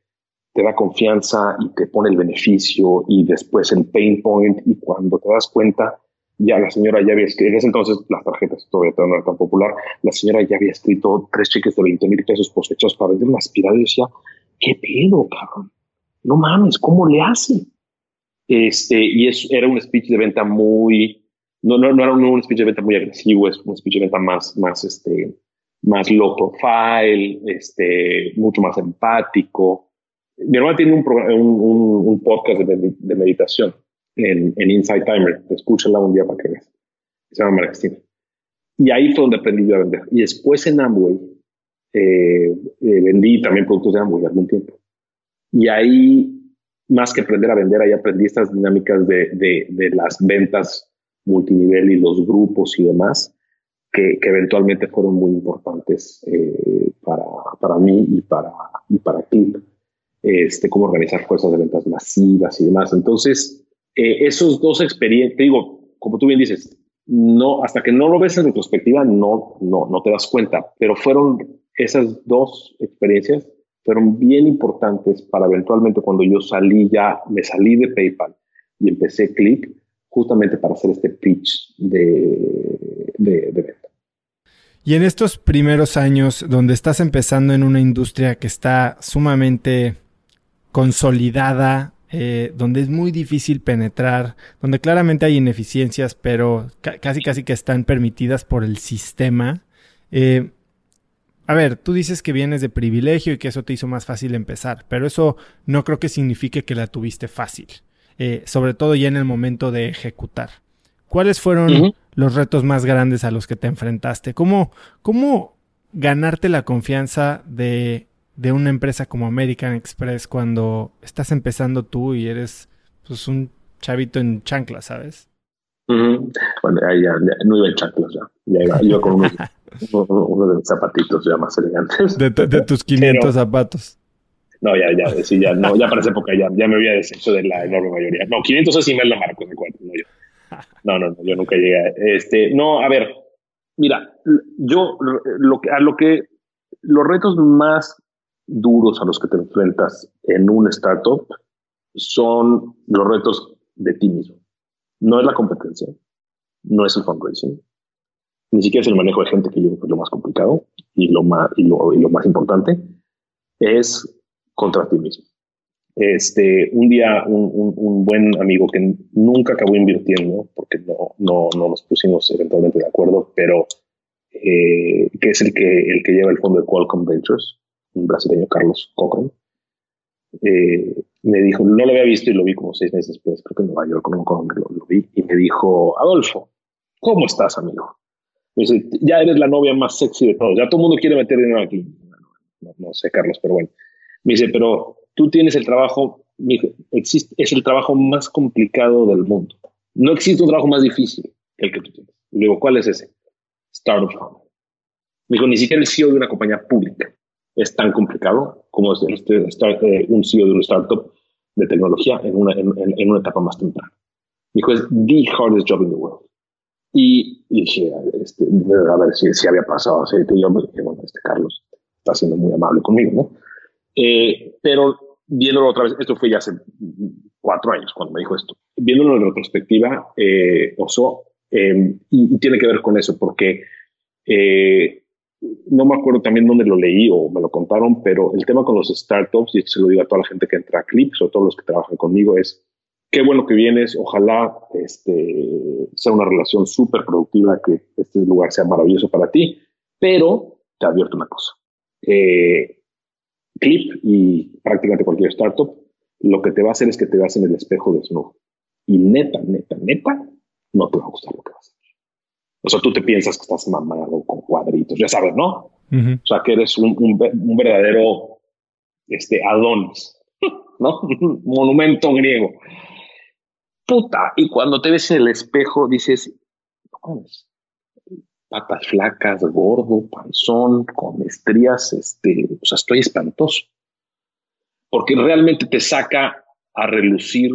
B: te da confianza y te pone el beneficio y después el pain point y cuando te das cuenta ya la señora ya había escrito, en ese entonces las tarjetas todavía no eran tan popular, la señora ya había escrito tres cheques de 20 mil pesos hechos para vender una aspirada y decía, ¿qué pedo, cabrón? No mames, ¿cómo le hace? Este, y es, era un speech de venta muy, no, no, no era un, speech de venta muy agresivo, es un speech de venta más, más, este, más low profile, este, mucho más empático. Mi hermana tiene un, un, un podcast de, de meditación en, en Inside Timer. Escúchala un día para que veas. Se llama María Y ahí fue donde aprendí yo a vender. Y después en Amway eh, eh, vendí también productos de Amway algún tiempo. Y ahí, más que aprender a vender, ahí aprendí estas dinámicas de, de, de las ventas multinivel y los grupos y demás, que, que eventualmente fueron muy importantes eh, para, para mí y para, y para Clip. Este, cómo organizar fuerzas de ventas masivas y demás. Entonces, eh, esos dos experiencias, digo, como tú bien dices, no, hasta que no lo ves en retrospectiva, no, no, no te das cuenta, pero fueron esas dos experiencias fueron bien importantes para eventualmente cuando yo salí ya, me salí de PayPal y empecé Click, justamente para hacer este pitch de, venta.
A: Y en estos primeros años, donde estás empezando en una industria que está sumamente consolidada, eh, donde es muy difícil penetrar, donde claramente hay ineficiencias, pero casi casi que están permitidas por el sistema. Eh, a ver, tú dices que vienes de privilegio y que eso te hizo más fácil empezar, pero eso no creo que signifique que la tuviste fácil, eh, sobre todo ya en el momento de ejecutar. ¿Cuáles fueron los retos más grandes a los que te enfrentaste? ¿Cómo, cómo ganarte la confianza de de una empresa como American Express cuando estás empezando tú y eres pues un chavito en chanclas, ¿sabes?
B: Bueno, ya, no iba en chanclas, ya, ya iba, con unos, uno, de zapatitos ya más elegantes.
A: De, tus 500 zapatos.
B: No, ya, ya, sí, ya, no, ya para esa época ya, ya me había deshecho de la enorme mayoría. No, 500 es email la marco, me cuento, no yo. No, no, no, yo nunca llegué. Este, no, a ver, mira, yo lo que, a lo que los retos más duros a los que te enfrentas en un startup son los retos de ti mismo. No es la competencia, no es el fundraising, ni siquiera es el manejo de gente, que yo creo que es lo más complicado y lo más, y lo, y lo más importante, es contra ti mismo. Este, un día un, un, buen amigo que nunca acabó invirtiendo, porque no, no, no nos pusimos eventualmente de acuerdo, pero eh, que es el que, el que lleva el fondo de Qualcomm Ventures, un brasileño, Carlos Cochran, eh, me dijo, no lo había visto y lo vi como seis meses después, creo que en Nueva York, no lo, lo vi, y me dijo, Adolfo, ¿cómo estás, amigo? Me dice, ya eres la novia más sexy de todos, ya todo el mundo quiere meter dinero aquí. No, no, sé, Carlos, pero bueno. Me dice, pero tú tienes el trabajo, existe, es el trabajo más complicado del mundo. No existe un trabajo más difícil que el que tú tienes. Y le digo, ¿cuál es ese? Startup Founder. Me dijo, ni siquiera el CEO de una compañía pública es tan complicado como es este, eh, un CEO de un startup de tecnología en una, en, una etapa más temprana. Dijo, es the hardest job in the world. Y, dije, este, a ver si, si había pasado así. Y yo me dije, bueno, este Carlos está siendo muy amable conmigo, ¿no? Eh, pero viéndolo otra vez, esto fue ya hace cuatro años cuando me dijo esto. Viéndolo en retrospectiva, eh, Oso, eh, y, y, tiene que ver con eso, porque eh, no me acuerdo también dónde lo leí o me lo contaron, pero el tema con los startups, y se lo digo a toda la gente que entra a Clips o a todos los que trabajan conmigo, es qué bueno que vienes, ojalá este, sea una relación súper productiva, que este lugar sea maravilloso para ti, pero te advierto una cosa. Eh, Clip y prácticamente cualquier startup, lo que te va a hacer es que te veas en el espejo desnudo. Y neta, neta, neta, no te va a gustar lo que vas a hacer. O sea, tú te piensas que estás mamado con cuadritos, ya sabes, ¿no? O sea, que eres un, un, verdadero este, Adonis, ¿no? Un monumento griego. Puta, y cuando te ves en el espejo dices, patas flacas, gordo, panzón, con estrías, este, o sea, estoy espantoso. Porque realmente te saca a relucir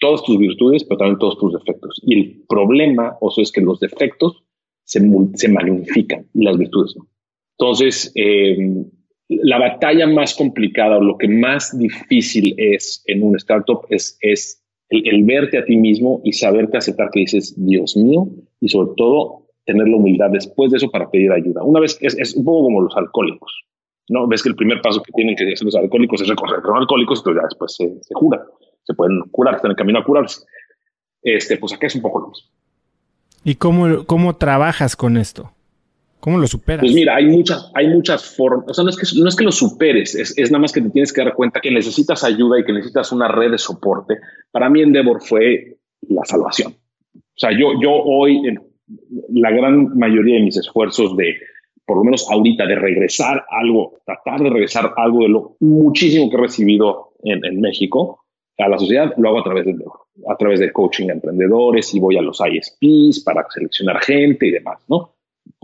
B: todas tus virtudes, pero también todos tus defectos. Y el problema, o sea, es que los defectos se, magnifican y las virtudes no. Entonces, em, la batalla más complicada o lo que más difícil es en un startup es, es el, verte a ti mismo y saberte aceptar que dices, Dios mío, y sobre todo tener la humildad después de eso para pedir ayuda. Una vez es, es un poco como los alcohólicos, ¿no? Ves que el primer paso que tienen que hacer los alcohólicos es que son alcohólicos, entonces ya después se, se curan, se pueden curar, están en camino a curarse. Este, pues acá es un poco lo mismo.
A: ¿Y cómo, cómo trabajas con esto? ¿Cómo lo superas?
B: Pues mira, hay muchas, hay muchas formas. O sea, no es que, no es que lo superes, es, es, nada más que te tienes que dar cuenta que necesitas ayuda y que necesitas una red de soporte. Para mí, Endeavor fue la salvación. O sea, yo, yo hoy, la gran mayoría de mis esfuerzos de, por lo menos ahorita, de regresar algo, tratar de regresar algo de lo muchísimo que he recibido en, México a la sociedad, lo hago a través de a través de coaching a emprendedores y voy a los ISPs para seleccionar gente y demás, ¿no?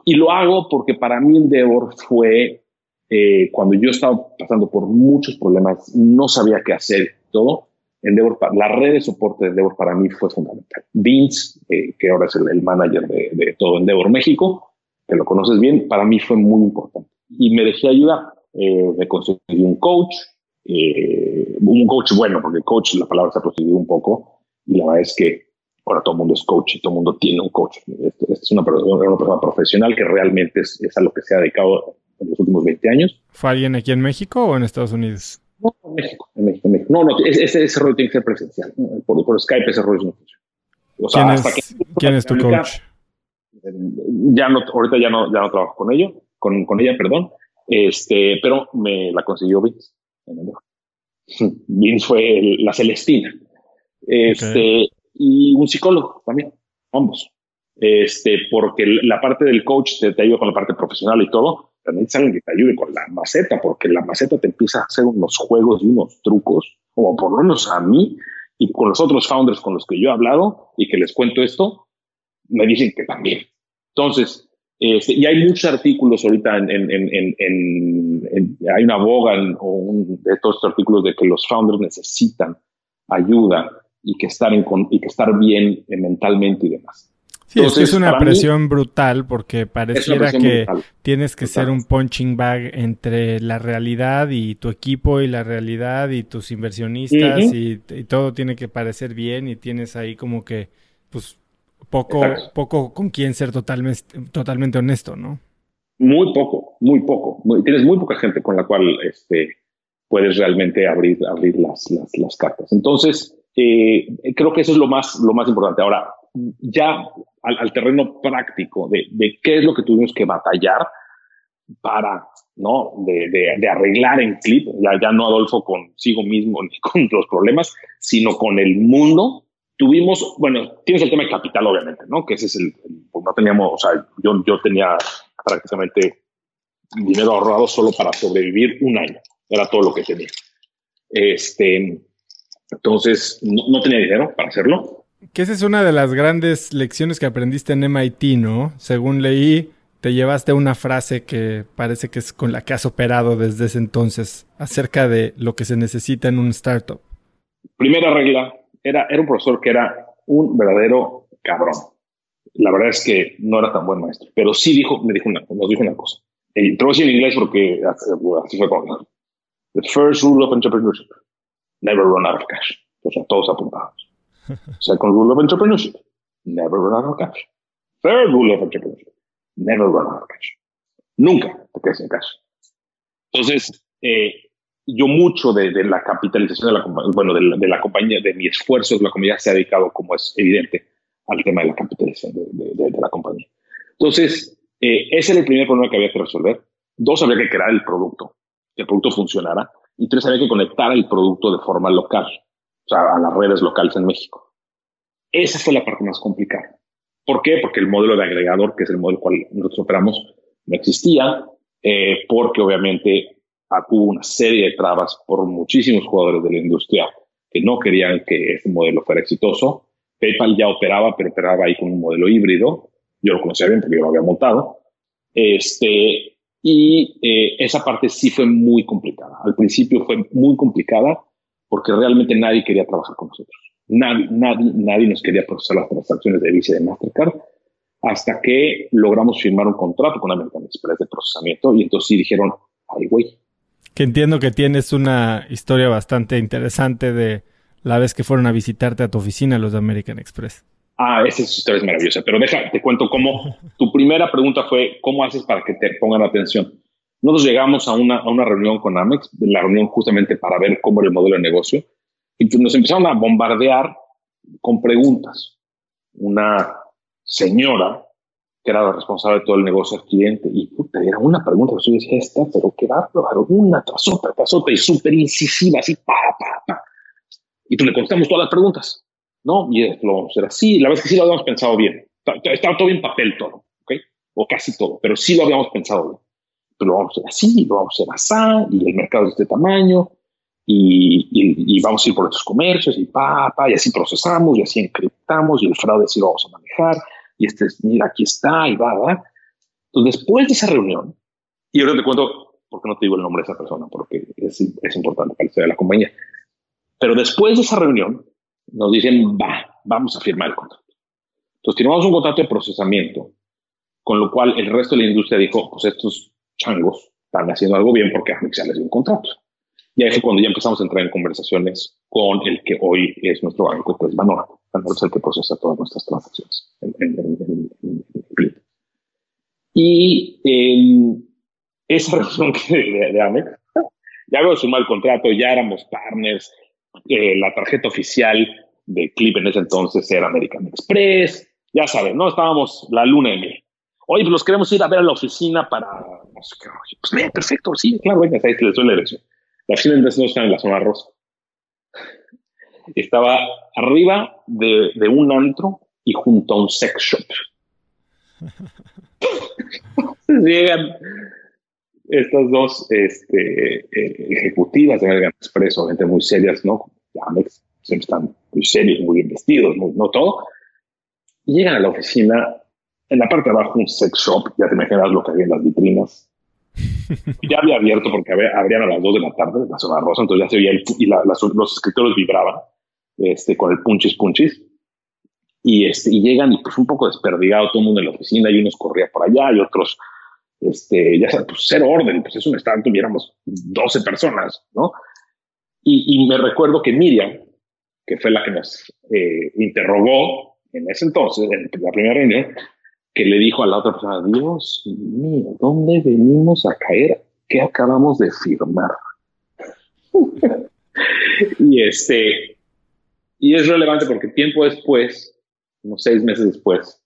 B: Y lo hago porque para mí Endeavor fue eh, cuando yo estaba pasando por muchos problemas, no sabía qué hacer todo. Endeavor, la red de soporte de Endeavor para mí fue fundamental. Vince, eh, que ahora es el, manager de, todo Endeavor México, que lo conoces bien, para mí fue muy importante. Y me dejé ayudar. Eh, me conseguí un coach, eh, un coach bueno, porque coach, la palabra se ha prostituido un poco, y la verdad es que ahora todo el mundo es coach y todo el mundo tiene un coach. Esta es una, una, persona profesional que realmente es, es a lo que se ha dedicado en los últimos 20 años.
A: ¿Fue alguien aquí en México o en Estados Unidos?
B: No, en México, en México, en México. No, no, ese, ese rollo tiene que ser presencial. Por, por, Skype ese rollo no funciona.
A: O sea, ¿Quién, hasta es, que, ¿quién es tu coach?
B: Ya no, ahorita ya no, ya no trabajo con ello, con, con ella, perdón. Este, pero me la consiguió Vince. Vince fue la Celestina. Este, y un psicólogo también, ambos. Este, porque la parte del coach te, te ayuda con la parte profesional y todo, también alguien que te ayude con la maceta, porque la maceta te empieza a hacer unos juegos y unos trucos, o por lo menos a mí y con los otros founders con los que yo he hablado y que les cuento esto, me dicen que también. Entonces, este, y hay muchos artículos ahorita en, hay una boga o de todos estos artículos de que los founders necesitan ayuda y que estar, en, y que estar bien mentalmente y demás.
A: Sí, es una presión brutal porque pareciera que tienes que ser un punching bag entre la realidad y tu equipo y la realidad y tus inversionistas y, todo tiene que parecer bien y tienes ahí como que pues poco poco con quien ser totalmente totalmente honesto, ¿no?
B: Muy poco, muy poco. tienes muy poca gente con la cual este puedes realmente abrir abrir las las, las cartas. Entonces, eh, creo que eso es lo más lo más importante. Ahora, ya al, terreno práctico de, qué es lo que tuvimos que batallar para, ¿no? De, de, arreglar en clip, ya, ya no Adolfo consigo mismo ni con los problemas, sino con el mundo. Tuvimos, bueno, tienes el tema de capital, obviamente, ¿no? Que ese es el, pues no teníamos, o sea, yo, yo tenía prácticamente dinero ahorrado solo para sobrevivir un año. Era todo lo que tenía. Este, entonces, no, no tenía dinero para hacerlo
A: que esa es una de las grandes lecciones que aprendiste en MIT, ¿no? Según leí, te llevaste una frase que parece que es con la que has operado desde ese entonces acerca de lo que se necesita en un startup.
B: Primera regla, era, era un profesor que era un verdadero cabrón. La verdad es que no era tan buen maestro, pero sí dijo, me dijo una, nos dijo una cosa. Y te voy a en inglés porque así fue como. The first rule of entrepreneurship, never run out of cash. O sea, todos apuntados. Second rule of entrepreneurship, never run out of cash. Third rule of entrepreneurship, never run out of cash. Nunca te quedes sin cash. Entonces, eh, yo mucho de, de, la capitalización de la, bueno, de la, de la, compañía, de mi esfuerzo de la compañía se ha dedicado, como es evidente, al tema de la capitalización de, de la compañía. Entonces, eh, ese era el primer problema que había que resolver. Dos, había que crear el producto, que el producto funcionara. Y tres, había que conectar el producto de forma local o sea, a las redes locales en México. Esa fue la parte más complicada. ¿Por qué? Porque el modelo de agregador, que es el modelo cual nosotros operamos, no existía, eh, porque obviamente hubo una serie de trabas por muchísimos jugadores de la industria que no querían que ese modelo fuera exitoso. PayPal ya operaba, pero operaba ahí con un modelo híbrido. Yo lo conocía bien porque yo lo había montado. Este, y eh, esa parte sí fue muy complicada. Al principio fue muy complicada porque realmente nadie quería trabajar con nosotros. Nadie, nadie, nadie nos quería procesar las transacciones de Visa y de Mastercard hasta que logramos firmar un contrato con American Express de procesamiento y entonces sí dijeron, ay, güey.
A: Que entiendo que tienes una historia bastante interesante de la vez que fueron a visitarte a tu oficina los de American Express.
B: Ah, esa historia es maravillosa, pero deja, te cuento cómo tu primera pregunta fue, ¿cómo haces para que te pongan atención? Nosotros llegamos a una, a una reunión con Amex, la reunión justamente para ver cómo era el modelo de negocio, y pues nos empezaron a bombardear con preguntas. Una señora que era la responsable de todo el negocio al cliente, y puta, era una pregunta que yo decía, esta, pero qué bárbaro, una tras otra, tras otra, y súper incisiva, así, pa, pa, pa. Y pues le contestamos todas las preguntas, ¿no? Y lo vamos a hacer así, la verdad es que sí lo habíamos pensado bien. Estaba todo en papel todo, ¿ok? O casi todo, pero sí lo habíamos pensado bien lo vamos a hacer así, lo vamos a hacer así, y el mercado es de este tamaño, y, y, vamos a ir por estos comercios, y pa, pa, y así procesamos, y así encriptamos, y el fraude sí lo vamos a manejar, y este, mira, aquí está, y va, va. Entonces, después de esa reunión, y ahora te cuento, porque no te digo el nombre de esa persona, porque es, es importante para la historia de la compañía. Pero después de esa reunión, nos dicen, va, vamos a firmar el contrato. Entonces firmamos un contrato de procesamiento, con lo cual el resto de la industria dijo, pues estos changos están haciendo algo bien porque Amex ya les dio un contrato. Y ahí fue cuando ya empezamos a entrar en conversaciones con el que hoy es nuestro banco, que es Banorte. Banorte es el que procesa todas nuestras transacciones en, en, Y en esa reunión de, de, Amex, ya habíamos sumado el contrato, ya éramos partners, eh, la tarjeta oficial de Clip en ese entonces era American Express, ya sabes, ¿no? Estábamos la luna de miel. Oye, pues los queremos ir a ver a la oficina para... Sé qué. Pues bien, perfecto, sí, claro, venga, ahí les doy la dirección. La oficina entonces no estaba en la zona rosa. Estaba arriba de, de un antro y junto a un sex shop. Llegan estas dos este, eh, ejecutivas de American Express, gente muy serias, ¿no? Amex, siempre están muy serios, muy vestidos, no todo. Llegan a la oficina, en la parte de abajo un sex shop, ya te imaginas lo que había en las vitrinas. ya había abierto porque abrían a las 2 de la tarde, la zona rosa, entonces ya se veía el, y los escritores vibraban este, con el punchis punchis. Y, este, y llegan y pues un poco desperdigado todo el mundo en la oficina y unos corría por allá y otros, este, ya sabes, pues cero orden, pues es un stand, tuviéramos 12 personas, ¿no? Y, y, me recuerdo que Miriam, que fue la que nos eh, interrogó en ese entonces, en la primera reunión, que le dijo a la otra persona, Dios mío, ¿dónde venimos a caer? ¿Qué acabamos de firmar? y este, y es relevante porque tiempo después, unos seis meses después,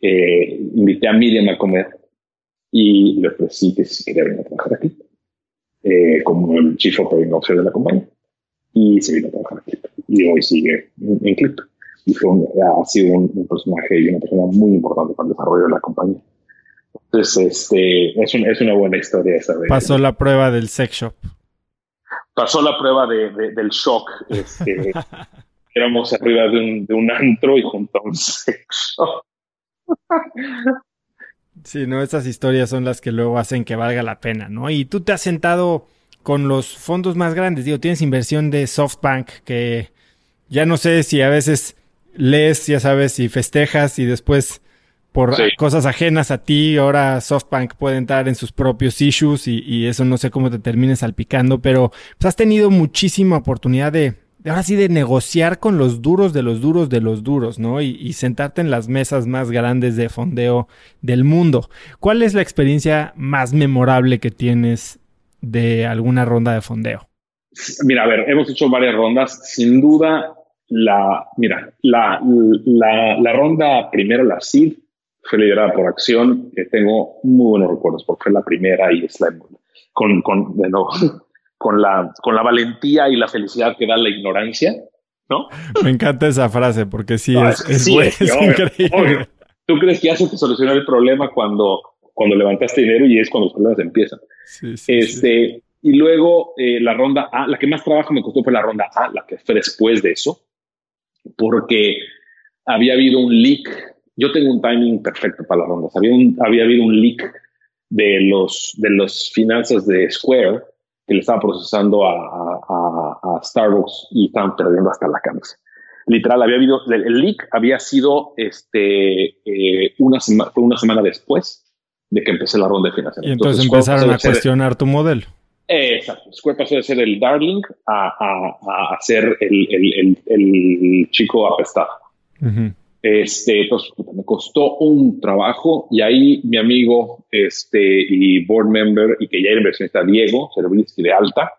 B: eh, invité a Miriam a comer y le ofrecí que si quería venir a trabajar aquí, eh, como el Chief Operating Officer de la compañía. Y se vino a trabajar aquí. Y hoy sigue en, en Clip y fue ha sido un, personaje y una persona muy importante para el desarrollo de la compañía. Entonces, este, es, es una buena historia esa.
A: Pasó la prueba del sex shop.
B: Pasó la prueba de, del shock. Este, éramos arriba de un, de un antro y junto a un sex shop.
A: Sí, no, estas historias son las que luego hacen que valga la pena, ¿no? Y tú te has sentado con los fondos más grandes, digo, tienes inversión de SoftBank que ya no sé si a veces lees, ya sabes, y festejas y después por cosas ajenas a ti, ahora SoftBank puede entrar en sus propios issues y, eso no sé cómo te termines salpicando, pero pues, has tenido muchísima oportunidad de, ahora sí, de negociar con los duros de los duros de los duros, ¿no? Y, y, sentarte en las mesas más grandes de fondeo del mundo. ¿Cuál es la experiencia más memorable que tienes de alguna ronda de fondeo?
B: Mira, a ver, hemos hecho varias rondas. Sin duda, la, mira, la, la, la ronda primera, la SID, fue liderada por Acción, que tengo muy buenos recuerdos porque fue la primera y es la, con, con, de nuevo, con, la, con la valentía y la felicidad que da la ignorancia, ¿no?
A: Me encanta esa frase porque sí, es, es, increíble.
B: Tú crees que ya se te solucionó el problema cuando, cuando levantaste dinero y es cuando los problemas empiezan. Sí, sí, este, Y luego eh, la ronda A, la que más trabajo me costó fue la ronda A, la que fue después de eso, porque había habido un leak. Yo tengo un timing perfecto para las rondas. Había, había habido un leak de los, de los finanzas de Square que le estaba procesando a, a, Starbucks y estaban perdiendo hasta la camisa. Literal, había habido, el, leak había sido este, eh, una, semana fue una semana después de que empecé la ronda de financiación.
A: Y entonces, empezaron a cuestionar tu modelo.
B: Exacto. Square pasó de ser el darling a, a, a ser el, el, el, chico apestado. Este, pues, me costó un trabajo y ahí mi amigo este, y board member y que ya era inversionista Diego Cervinsky de Alta,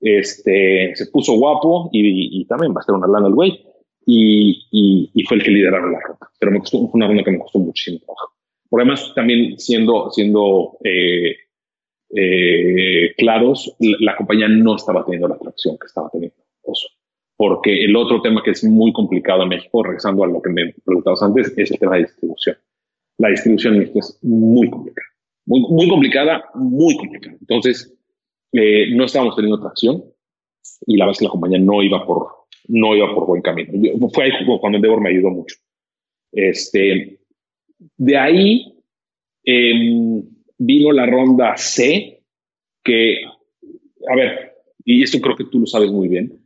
B: este, se puso guapo y, y también va a estar una lana el güey y, y, y, fue el que lideraron la ronda. Pero me costó, fue una ronda que me costó muchísimo trabajo. Por además, también siendo, siendo eh, eh, claros, la, compañía no estaba teniendo la atracción que estaba teniendo. Oso porque el otro tema que es muy complicado en México, regresando a lo que me preguntabas antes, es el tema de distribución. La distribución en México es muy complicada, muy, complicada, muy complicada. Entonces, eh, no estábamos teniendo tracción y la verdad es que la compañía no iba por, no iba por buen camino. fue ahí cuando Endeavor me ayudó mucho. Este, de ahí em, vino la ronda C, que, a ver, y esto creo que tú lo sabes muy bien,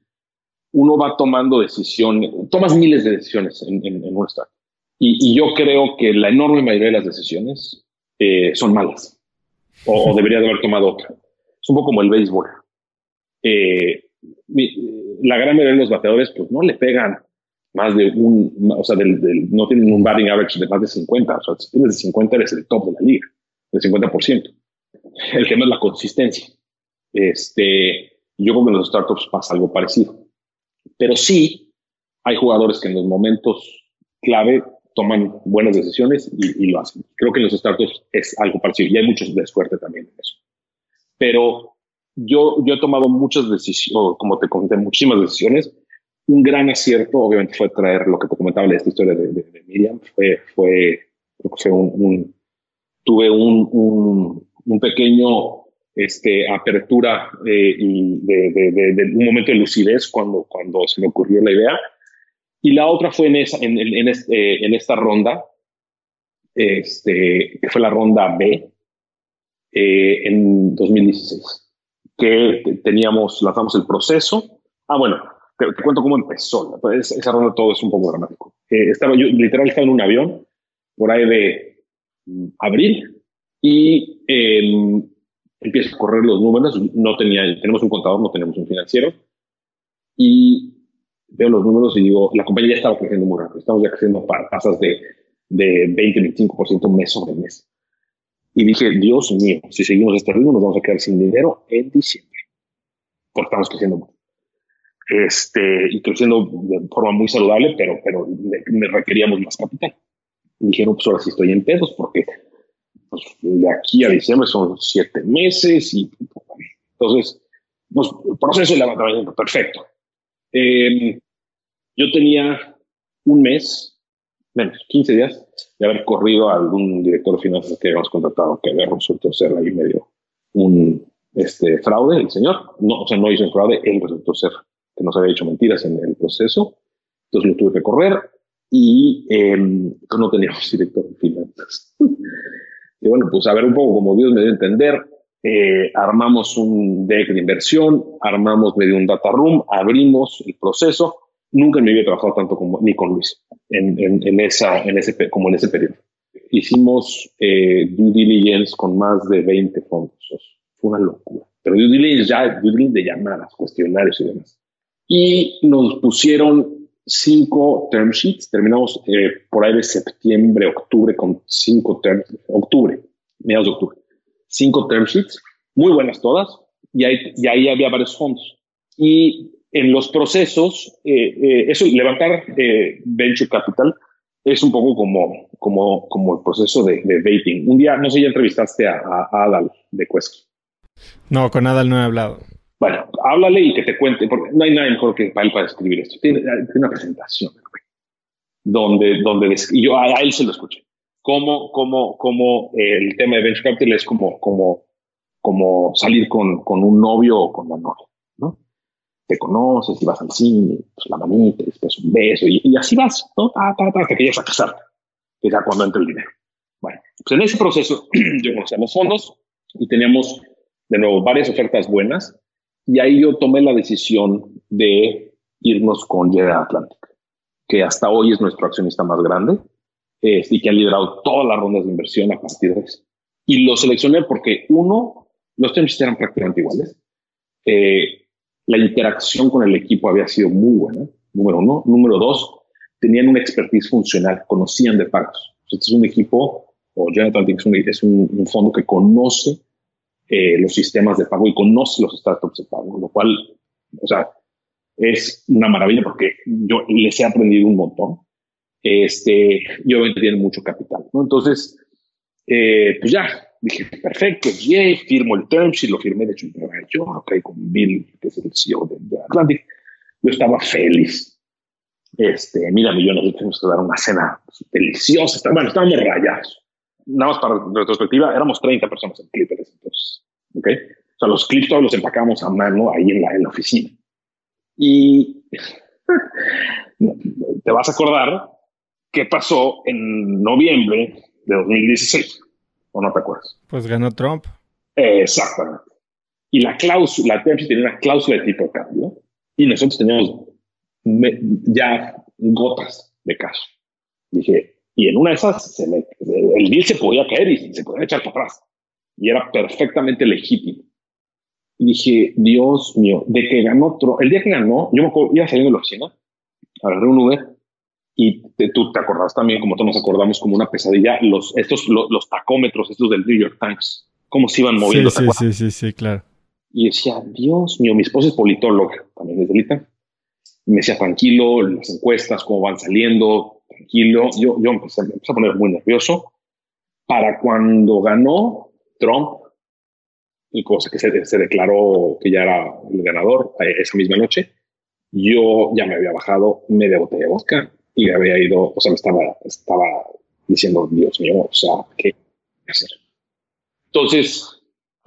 B: uno va tomando decisiones, tomas miles de decisiones en, en, un startup. Y, yo creo que la enorme mayoría de las decisiones eh, son malas o, debería de haber tomado otra. Es un poco como el béisbol. Eh, la gran mayoría de los bateadores pues no le pegan más de un, o sea, no tienen un batting average de más de 50. O sea, si tienes de 50 eres el top de la liga, del 50%. El tema es la consistencia. Este, yo creo que en los startups pasa algo parecido. Pero sí hay jugadores que en los momentos clave toman buenas decisiones y, lo hacen. Creo que en los startups es algo parecido y hay muchos de suerte también en eso. Pero yo, yo he tomado muchas decisiones, como te comenté, muchísimas decisiones. Un gran acierto, obviamente, fue traer lo que te comentaba de esta historia de, Miriam. Fue, fue, fue un, tuve un, un, un, pequeño este, apertura eh, y de, un momento de lucidez cuando, cuando se me ocurrió la idea. Y la otra fue en, esa, en, en, este, en esta ronda, este, que fue la ronda B, eh, en 2016, que teníamos, lanzamos el proceso. Ah, bueno, te, cuento cómo empezó. Pues, esa ronda todo es un poco dramático. Eh, estaba yo, literal, estaba en un avión por ahí de abril y eh, empiezo a correr los números. No tenía, tenemos un contador, no tenemos un financiero. Y veo los números y digo, la compañía ya estaba creciendo muy rápido. Estamos ya creciendo para tasas de, de 20-25% mes sobre mes. Y dije, Dios mío, si seguimos este ritmo nos vamos a quedar sin dinero en diciembre. Porque estamos creciendo mucho. Este, y creciendo de forma muy saludable, pero, pero requeríamos más capital. Y dijeron, pues ahora sí estoy en pedos porque pues, de aquí a diciembre son siete meses y entonces, pues, proceso de levantamiento, perfecto. Eh, yo tenía un mes, menos, 15 días, de haber corrido a algún director de finanzas que habíamos contratado, que había resultado ser ahí medio un este, fraude, el señor. No, o sea, no hizo un fraude, él resultó ser que nos había hecho mentiras en el proceso. Entonces lo tuve que correr y eh, no teníamos director de finanzas. Y bueno, pues a ver un poco como Dios me dio a entender, eh, armamos un deck de inversión, armamos medio un data room, abrimos el proceso. Nunca me había trabajado tanto como, ni con Luis en, en, esa, en ese, como en ese periodo. Hicimos eh, due diligence con más de 20 fondos. Fue una locura. Pero due diligence ya, due diligence de llamadas, cuestionarios y demás. Y nos pusieron cinco term sheets. Terminamos eh, por ahí de septiembre, octubre con cinco term octubre, mediados de octubre. Cinco term sheets, muy buenas todas, y ahí, y ahí había varios fondos. Y en los procesos, eh, eh, eso, levantar venture capital es un poco como, como, como el proceso de, de dating. Un día, no sé, ya entrevistaste a, a Adal de Quesky.
A: No, con Adal no he hablado.
B: Bueno, háblale y que te cuente, porque no hay nada mejor que para él para escribir esto. Tiene, una presentación, donde, donde y yo a, él se lo escuché. Cómo, cómo, cómo eh, el tema de Venture Capital es como, como, como salir con, con un novio o con la novia, ¿no? Te conoces y vas al cine, pues la manita, después un beso y, así vas, ¿no? Ta, ta, ta, hasta que llegas a casarte, que es cuando entra el dinero. Bueno, pues en ese proceso yo conocía los fondos y teníamos de nuevo varias ofertas buenas y ahí yo tomé la decisión de irnos con General Atlantic, que hasta hoy es nuestro accionista más grande eh, y que ha liderado todas las rondas de inversión a partir de eso. Y lo seleccioné porque, uno, los temas eran prácticamente iguales. Eh, la interacción con el equipo había sido muy buena, número uno. Número dos, tenían una expertise funcional, conocían de pagos. Este es un equipo, o General Atlantic es un, es un fondo que conoce eh, los sistemas de pago y conoce los startups de pago, lo cual, o sea, es una maravilla porque yo les he aprendido un montón. Este, y obviamente tienen mucho capital, ¿no? Entonces, eh, pues ya, dije, perfecto, yay, firmo el term sheet, lo firmé de hecho en Nueva York, con Bill, que es el CEO de, Atlantic. Yo estaba feliz. Este, mira, millones, tuvimos que dar una cena deliciosa. Bueno, estábamos rayados nada más para retrospectiva, éramos 30 personas en Clippers entonces. ¿Ok? O sea, los clips todos los empacamos a mano ahí en la, en la oficina. Y te vas a acordar qué pasó en noviembre de 2016, ¿o no te acuerdas?
A: Pues ganó Trump.
B: exactamente. Y la cláusula, la tenía una cláusula de tipo de cambio y nosotros teníamos ya gotas de cash. Dije, y en una de esas el deal se podía caer y se podía echar para atrás. Y era perfectamente legítimo. Y dije, Dios mío, de que ganó otro, el día que ganó, yo me acuerdo, iba saliendo de la oficina, agarré un Uber y tú te acordás también, como todos nos acordamos, como una pesadilla, los, estos, los, tacómetros, estos del New York Times, cómo se iban moviendo.
A: Sí, sí, sí, sí, claro.
B: Y decía, Dios mío, mi esposa es politóloga, también es delita. Me decía, tranquilo, las encuestas, cómo van saliendo, tranquilo. Yo, yo empecé, me empecé a poner muy nervioso. Para cuando ganó Trump, y cosa que se, se, declaró que ya era el ganador eh, esa misma noche, yo ya me había bajado media botella de vodka y había ido, o sea, me estaba, estaba diciendo, Dios mío, o sea, ¿qué hacer? Entonces,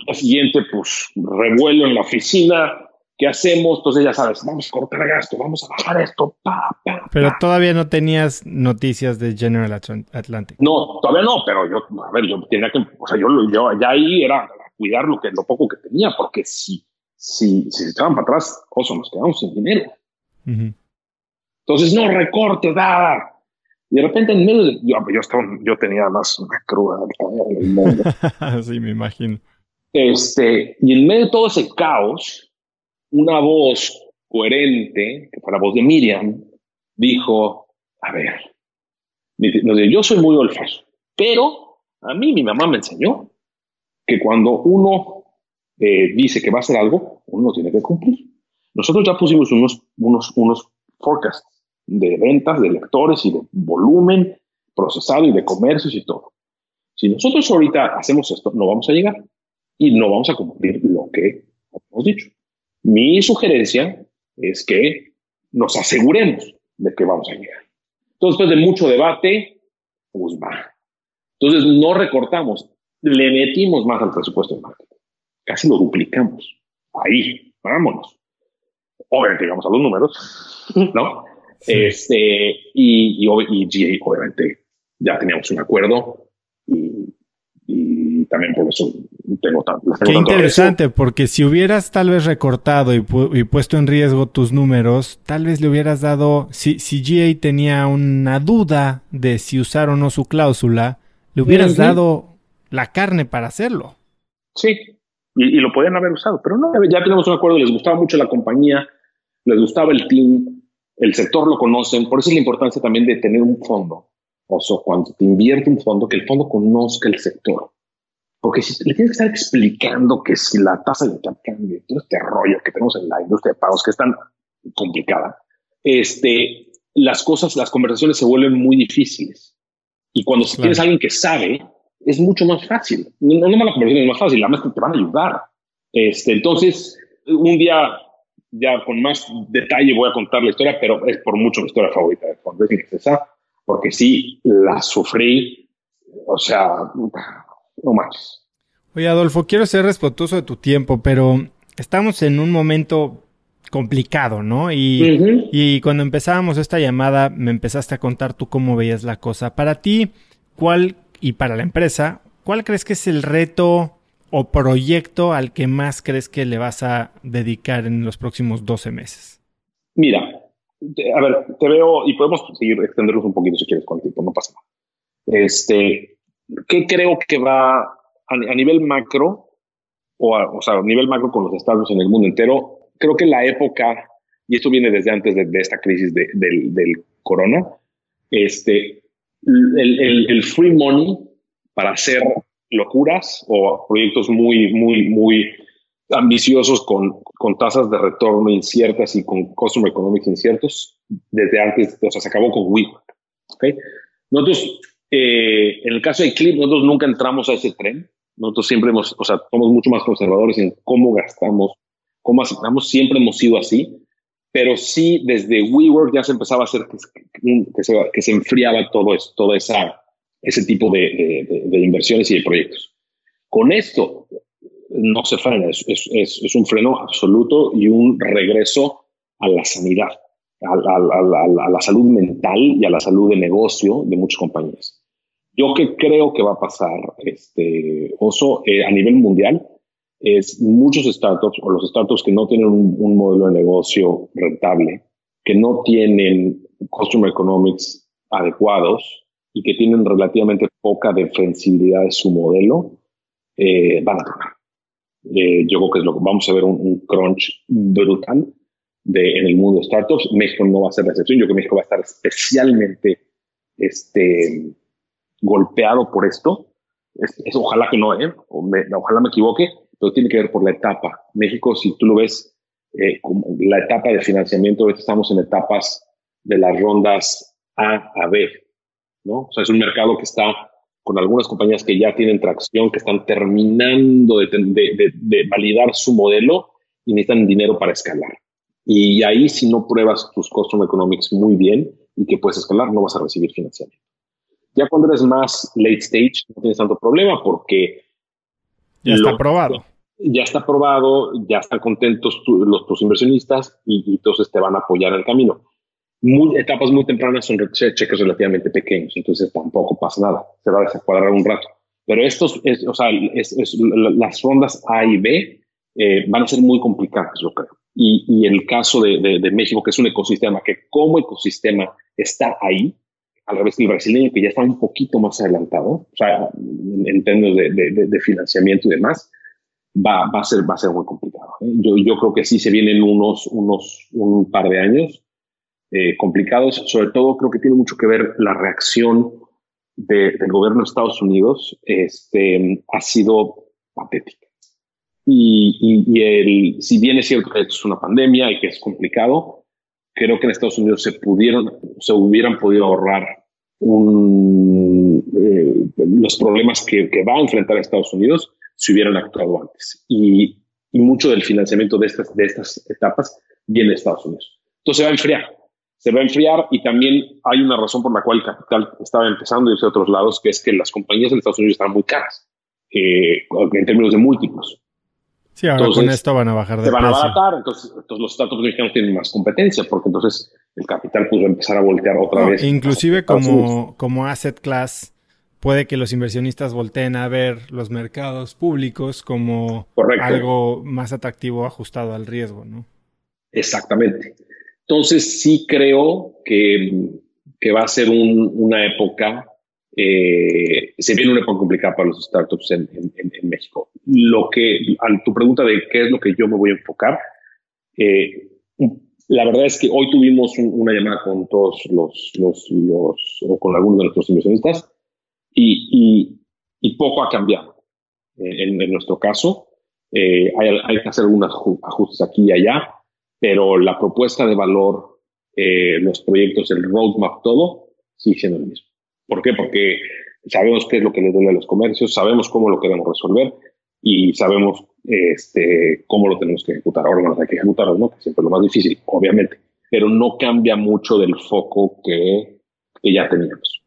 B: la siguiente, pues, revuelo en la oficina, ¿qué hacemos? Entonces, ya sabes, vamos a cortar gasto, vamos a bajar esto, pa, pa,
A: Pero todavía no tenías noticias de General Atlantic.
B: No, todavía no, pero yo, a ver, yo tenía que, o sea, yo, yo ya ahí era cuidar lo, que, lo poco que tenía, porque si, si, si se echaban para atrás, oso, nos quedamos sin dinero. Entonces, no recorte, da. Y de repente en medio de, yo, yo, estaba, yo tenía más una cruda
A: sí, me imagino.
B: Este, y en medio de todo ese caos, una voz coherente, que fue la voz de Miriam, dijo, a ver, yo soy muy olfato, pero a mí mi mamá me enseñó que cuando uno eh, dice que va a hacer algo, uno tiene que cumplir. Nosotros ya pusimos unos, unos, unos forecasts de ventas, de lectores y de volumen procesado y de comercios y todo. Si nosotros ahorita hacemos esto, no vamos a llegar y no vamos a cumplir lo que hemos dicho. Mi sugerencia es que nos aseguremos de que vamos a llegar. Entonces, después de mucho debate, pues va. Entonces, no recortamos le metimos más al presupuesto de marketing. Casi lo duplicamos. Ahí, vámonos. Obviamente llegamos a los números, ¿no? Este, y, y, y, obviamente ya teníamos un acuerdo y, y también por eso tengo.
A: Qué interesante, porque si hubieras tal vez recortado y, y, puesto en riesgo tus números, tal vez le hubieras dado, si, si GA tenía una duda de si usar o no su cláusula, le hubieras dado la carne para hacerlo.
B: Sí, y, lo podían haber usado, pero no, ya tenemos un acuerdo, les gustaba mucho la compañía, les gustaba el team, el sector lo conocen, por eso es la importancia también de tener un fondo. O sea, cuando te invierte un fondo, que el fondo conozca el sector. Porque si le tienes que estar explicando que si la tasa de cambio, todo este rollo que tenemos en la industria de pagos, que es tan complicada, este, las cosas, las conversaciones se vuelven muy difíciles. Y cuando tienes a alguien que sabe, es mucho más fácil. No, no la conversación es más fácil, además te van a ayudar. Este, entonces, un día ya con más detalle voy a contar la historia, pero es por mucho mi historia favorita de esa, porque sí la sufrí, o sea, no más.
A: Oye, Adolfo, quiero ser respetuoso de tu tiempo, pero estamos en un momento complicado, ¿no? Y, y cuando empezábamos esta llamada, me empezaste a contar tú cómo veías la cosa. Para ti, ¿cuál y para la empresa, ¿cuál crees que es el reto o proyecto al que más crees que le vas a dedicar en los próximos 12 meses?
B: Mira, a ver, te veo y podemos seguir extenderlos un poquito si quieres con tiempo, no pasa nada. Este, ¿qué creo que va a, nivel macro o, o sea, a nivel macro con los estados en el mundo entero? Creo que la época, y esto viene desde antes de, esta crisis del, del corona, este, el, free money para hacer locuras o proyectos muy, muy, muy ambiciosos con, con tasas de retorno inciertas y con customer economics inciertos desde antes, o sea, se acabó con WeWork. ¿okay? Nosotros, eh, en el caso de Clip, nosotros nunca entramos a ese tren. Nosotros siempre hemos, o sea, somos mucho más conservadores en cómo gastamos, cómo asignamos, siempre hemos sido así pero sí desde WeWork ya se empezaba a hacer que, se, que se, enfriaba todo eso, todo esa, ese tipo de, de, inversiones y de proyectos. Con esto no se frena, es, es, es, un freno absoluto y un regreso a la sanidad, a, a, a, la salud mental y a la salud de negocio de muchas compañías. Yo que creo que va a pasar, este, Oso, eh, a nivel mundial, es muchos startups o los startups que no tienen un, modelo de negocio rentable que no tienen customer economics adecuados y que tienen relativamente poca defensibilidad de su modelo, eh, van a tronar. Eh, yo creo que es lo que vamos a ver un, crunch brutal de, en el mundo de startups. México no va a ser la excepción. Yo creo que México va a estar especialmente este, golpeado por esto. Es, ojalá que no, ¿eh? ojalá me equivoque, pero tiene que ver por la etapa. México, si tú lo ves, eh, la etapa de financiamiento, estamos en etapas de las rondas A a B, ¿no? O sea, es un mercado que está con algunas compañías que ya tienen tracción, que están terminando de, validar su modelo y necesitan dinero para escalar. Y ahí si no pruebas tus customer economics muy bien y que puedes escalar, no vas a recibir financiamiento. Ya cuando eres más late stage, no tienes tanto problema porque...
A: Ya está probado.
B: Ya está probado, ya están contentos los, tus inversionistas y, y entonces te van a apoyar en el camino muy, etapas muy tempranas son cheques relativamente pequeños, entonces tampoco pasa nada, se va a desacuadrar un rato. Pero estos, es, o sea, es, las rondas A y B eh, van a ser muy complicadas, yo creo. Y, y el caso de, de, México, que es un ecosistema que como ecosistema está ahí, al revés que el brasileño, que ya está un poquito más adelantado, o sea, en, términos de, de, financiamiento y demás, va, va, a ser, va a ser muy complicado. ¿eh? Yo, yo creo que sí se vienen unos, unos, un par de años eh, complicados. Sobre todo creo que tiene mucho que ver la reacción del gobierno de Estados Unidos este, ha sido patética. Y, y, el, si bien es cierto que es una pandemia y que es complicado, creo que en Estados Unidos se pudieron, se hubieran podido ahorrar un, eh, los problemas que, que, va a enfrentar Estados Unidos si hubieran actuado antes. Y, y mucho del financiamiento de estas, de estas etapas viene de Estados Unidos. Entonces se va a enfriar se va a enfriar y también hay una razón por la cual el capital estaba empezando a irse a otros lados, que es que las compañías en Estados Unidos están muy caras eh, en términos de múltiplos.
A: Sí, ahora con esto van a bajar de
B: Se van a abaratar, entonces, los startups mexicanos tienen más competencia, porque entonces el capital puede empezar a voltear otra vez.
A: Inclusive como, como asset class, puede que los inversionistas volteen a ver los mercados públicos como algo más atractivo ajustado al riesgo, ¿no?
B: Exactamente. Entonces sí creo que, que va a ser una época, eh, se viene una época complicada para los startups en, en, México. Lo que, a tu pregunta de qué es lo que yo me voy a enfocar, eh, la verdad es que hoy tuvimos una llamada con todos los, los, los, o con algunos de nuestros inversionistas y, y, y poco ha cambiado. En, en nuestro caso, eh, hay, hay, que hacer algunos ajustes aquí y allá, pero la propuesta de valor, eh, los proyectos, el roadmap, todo, sigue siendo el mismo. ¿Por qué? Porque sabemos qué es lo que le duele a los comercios, sabemos cómo lo queremos resolver y sabemos este, cómo lo tenemos que ejecutar. Ahora, bueno, hay que ejecutarlo, ¿no? Que siempre es lo más difícil, obviamente, pero no cambia mucho del foco que, que ya teníamos.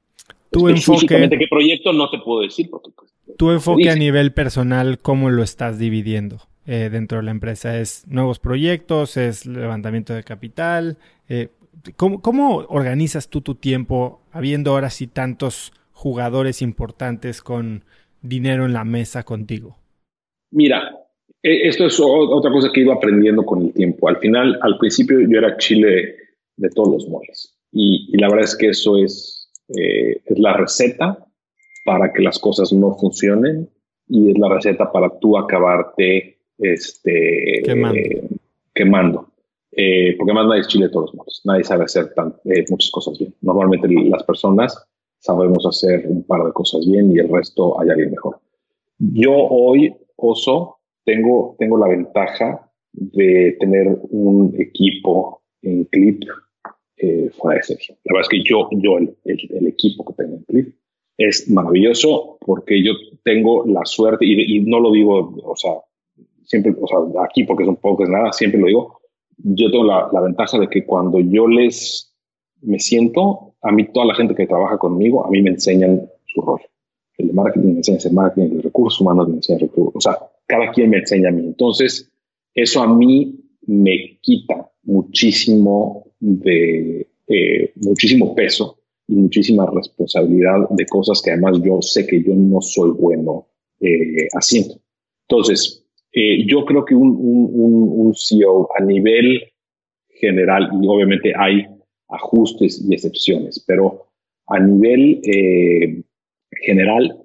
A: Tu enfoque.
B: ¿Qué proyecto? No te puedo decir. Porque, pues,
A: tu enfoque a nivel personal, ¿cómo lo estás dividiendo? Eh, dentro de la empresa? ¿Es nuevos proyectos? ¿Es levantamiento de capital? Eh, ¿cómo, organizas tú tu tiempo habiendo ahora sí tantos jugadores importantes con dinero en la mesa contigo?
B: Mira, e, esto es otra cosa que ido aprendiendo con el tiempo. Al final, al principio yo era chile de todos los moles. Y, la verdad es que eso es, eh, es la receta para que las cosas no funcionen y es la receta para tú acabarte este, quemando. Eh, porque más nadie es chile de todos modos. Nadie sabe hacer tan, eh, muchas cosas bien. Normalmente las personas sabemos hacer un par de cosas bien y el resto hay alguien mejor. Yo hoy, Tengo, tengo la ventaja de tener un equipo en Clip eh, fuera de Sergio. La verdad es que yo, yo el, el, equipo que tengo en Clip es maravilloso porque yo tengo la suerte, y, y no lo digo, o sea, siempre, o sea, aquí porque son pocos nada, siempre lo digo, yo tengo la, la, ventaja de que cuando yo les me siento, a mí toda la gente que trabaja conmigo, a mí me enseñan su rol. El marketing me enseña el marketing, el de recursos humanos me enseña recursos, o sea, cada quien me enseña a mí. Entonces, eso a mí me quita muchísimo de, eh, muchísimo peso y muchísima responsabilidad de cosas que además yo sé que yo no soy bueno eh, haciendo. Entonces, eh, yo creo que un, un, un, CEO a nivel general y obviamente hay ajustes y excepciones, pero a nivel eh, general,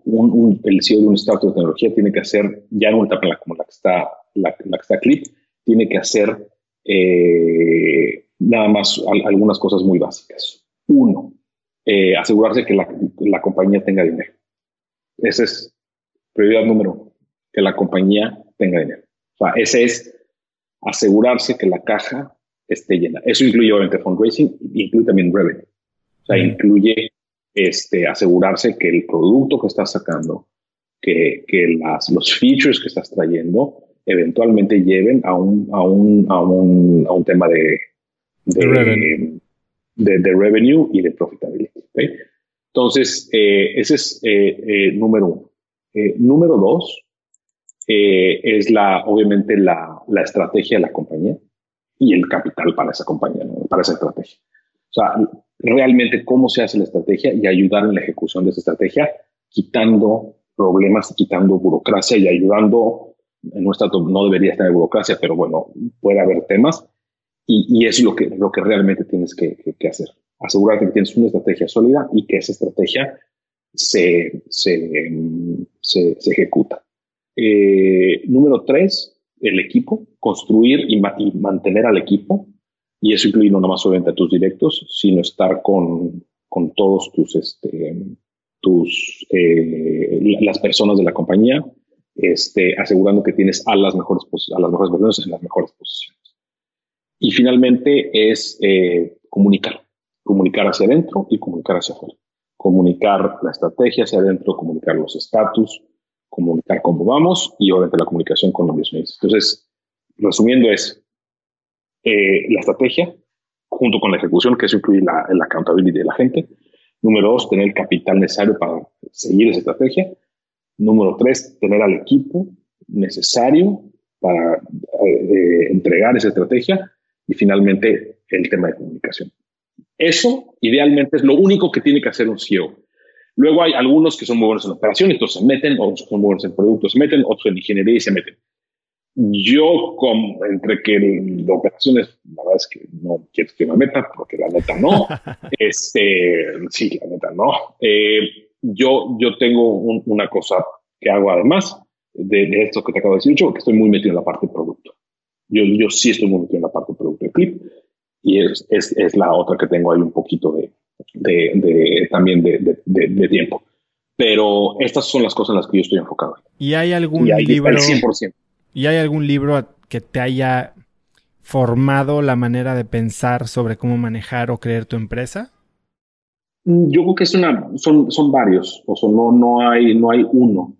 B: el CEO de un startup de tecnología tiene que hacer, ya en una etapa como la que está, la, que está Clip, tiene que hacer eh, nada más algunas cosas muy básicas. Uno, eh, asegurarse que la, la, compañía tenga dinero. Esa es prioridad número uno, que la compañía tenga dinero. O sea, ese es asegurarse que la caja esté llena. Eso incluye obviamente fundraising, incluye también revenue. O sea, incluye este, asegurarse que el producto que estás sacando, que, que las, los features que estás trayendo, eventualmente lleven a un, a un, a un, a un tema de, de, revenue. De, revenue y de profitability. Entonces, eh, ese es eh, eh, número uno. número dos es la, obviamente la, la estrategia de la compañía y el capital para esa compañía, para esa estrategia. Sea, realmente cómo se hace la estrategia y ayudar en la ejecución de esa estrategia, quitando problemas, quitando burocracia y ayudando, en nuestra no debería estar en burocracia, pero bueno, puede haber temas y, y es lo que, lo que realmente tienes que, que, hacer. Asegurarte que tienes una estrategia sólida y que esa estrategia se, se, se, se ejecuta. Eh, número tres, el equipo, construir y, mantener al equipo, y eso incluye no nomás obviamente a tus directos, sino estar con, con todos tus, este, tus, eh, las personas de la compañía, este, asegurando que tienes a las mejores, a las mejores personas en las mejores posiciones. Y finalmente es eh, comunicar, comunicar hacia adentro y comunicar hacia afuera. Comunicar la estrategia hacia adentro, comunicar los estatus, comunicar cómo vamos y obviamente la comunicación con los mismos. Entonces, resumiendo es eh, la estrategia junto con la ejecución, que eso incluye la, la accountability de la gente. Número dos, tener el capital necesario para seguir esa estrategia. Número tres, tener al equipo necesario para eh, entregar esa estrategia. Y finalmente, el tema de comunicación. Eso, idealmente, es lo único que tiene que hacer un CEO. Luego hay algunos que son muy buenos en operaciones, entonces se meten, otros son buenos en productos, se meten, otros en ingeniería y se meten. Yo, como, entre que de operaciones, la verdad es que no quiero que me meta, porque la neta no. este, sí, la neta no. Eh, yo, yo tengo una cosa que hago además de, esto que te acabo de decir, yo que estoy muy metido en la parte de producto. Yo, yo sí estoy muy metido en la parte de producto de clip y es, es, es la otra que tengo ahí un poquito de, de, también de, tiempo. Pero estas son las cosas en las que yo estoy enfocado.
A: ¿Y hay algún libro? 100%. ¿Y hay algún libro que te haya formado la manera de pensar sobre cómo manejar o creer tu empresa?
B: Mm, yo creo que es una, son, varios, o no, no, hay, no hay uno.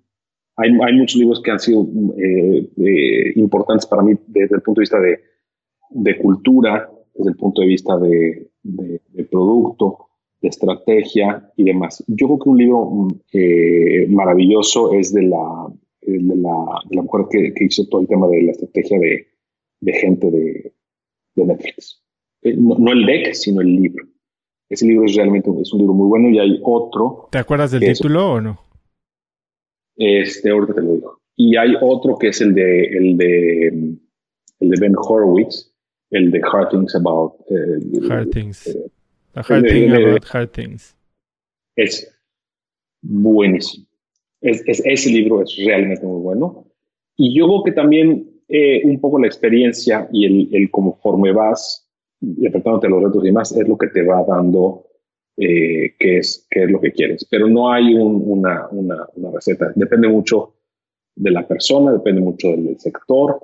B: Hay, muchos libros que han sido eh, eh, importantes para mí desde el punto de vista de, cultura, desde el punto de vista de, de producto, de estrategia y demás. Yo creo que un libro mm, eh, maravilloso es de la, de la, de la mujer que, que, hizo todo el tema de la estrategia de, de gente de, de Netflix. Eh, no, el deck, sino el libro. Ese libro es realmente es un libro muy bueno y hay otro.
A: ¿Te acuerdas del título o no?
B: Este, ahorita te lo digo. Y hay otro que es el de, el de, el de Ben Horowitz, el de Hard Things About.
A: Eh, hard Things. A Hard Thing About Hard Things.
B: Es buenísimo. Es, ese libro es realmente muy bueno. Y yo creo que también eh, un poco la experiencia y el, el conforme vas enfrentándote a los retos y demás es lo que te va dando eh, qué, es, qué es lo que quieres. Pero no hay una, una, receta. Depende mucho de la persona, depende mucho del sector.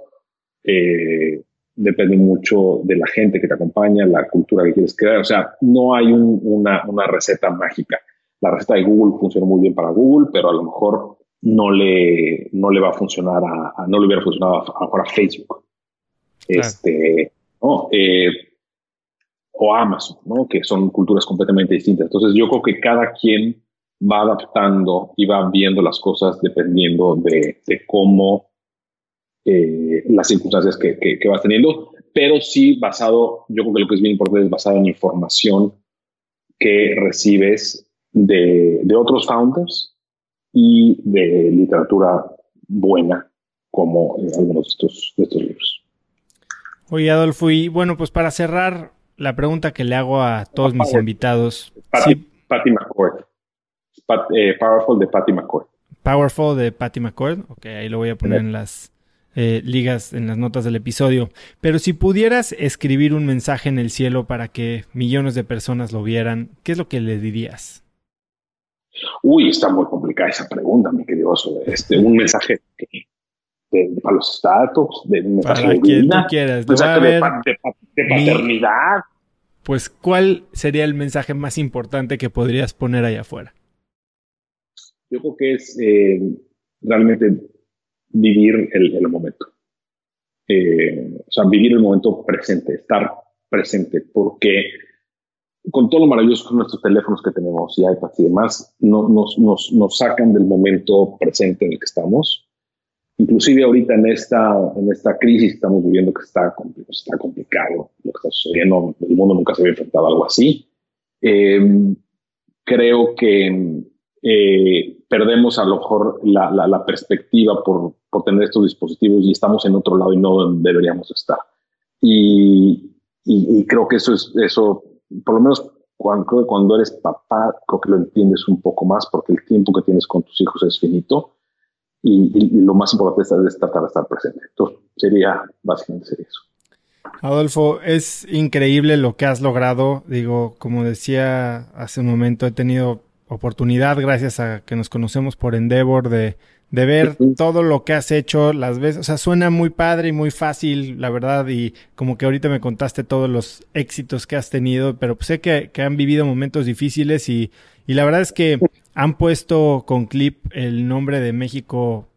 B: Eh, depende mucho de la gente que te acompaña, la cultura que quieres crear. O sea, no hay una, una, receta mágica. La receta de Google funciona muy bien para Google, pero a lo mejor no le, no le va a funcionar a, no le hubiera funcionado a, Facebook. Este, ¿no? Eh, o Amazon, ¿no? Que son culturas completamente distintas. Entonces yo creo que cada quien va adaptando y va viendo las cosas dependiendo de, de cómo eh, las circunstancias que, que, vas teniendo, pero sí basado, yo creo que lo que es bien importante es basado en información que recibes de, de otros founders y de literatura buena, como en algunos de estos, de estos libros.
A: Oye, Adolfo, y bueno, pues para cerrar, la pregunta que le hago a todos mis invitados.
B: Patty, McCord. Eh, Powerful de Patty McCord.
A: Powerful de Patty McCord. Ok, ahí lo voy a poner en las eh, ligas, en las notas del episodio. Pero si pudieras escribir un mensaje en el cielo para que millones de personas lo vieran, ¿qué es lo que le dirías?
B: Uy, está muy complicada esa pregunta, mi querido Este, un mensaje para los startups, de un mensaje
A: para quien tú quieras.
B: de, paternidad.
A: Pues, ¿cuál sería el mensaje más importante que podrías poner allá afuera?
B: Yo creo que es eh, realmente vivir el, momento. Eh, o sea, vivir el momento presente, estar presente, porque con todo lo maravilloso que nuestros teléfonos que tenemos y iPads y demás, no, nos, nos, nos, sacan del momento presente en el que estamos. Inclusive ahorita en esta, en esta crisis que estamos viviendo que está, está complicado, lo que está sucediendo, el mundo nunca se había enfrentado a algo así. Eh, creo que eh, perdemos a lo mejor la, la, perspectiva por, por, tener estos dispositivos y estamos en otro lado y no deberíamos estar. Y, y, creo que eso es, eso, por lo menos cuando, cuando eres papá, creo que lo entiendes un poco más porque el tiempo que tienes con tus hijos es finito y, lo más importante es, tratar de estar presente. Entonces, sería básicamente eso.
A: Adolfo, es increíble lo que has logrado. Digo, como decía hace un momento, he tenido oportunidad, gracias a que nos conocemos por Endeavor, de, de ver todo lo que has hecho, las veces, o sea, suena muy padre y muy fácil, la verdad, y como que ahorita me contaste todos los éxitos que has tenido, pero pues sé que, que han vivido momentos difíciles y, y la verdad es que han puesto con Clip el nombre de México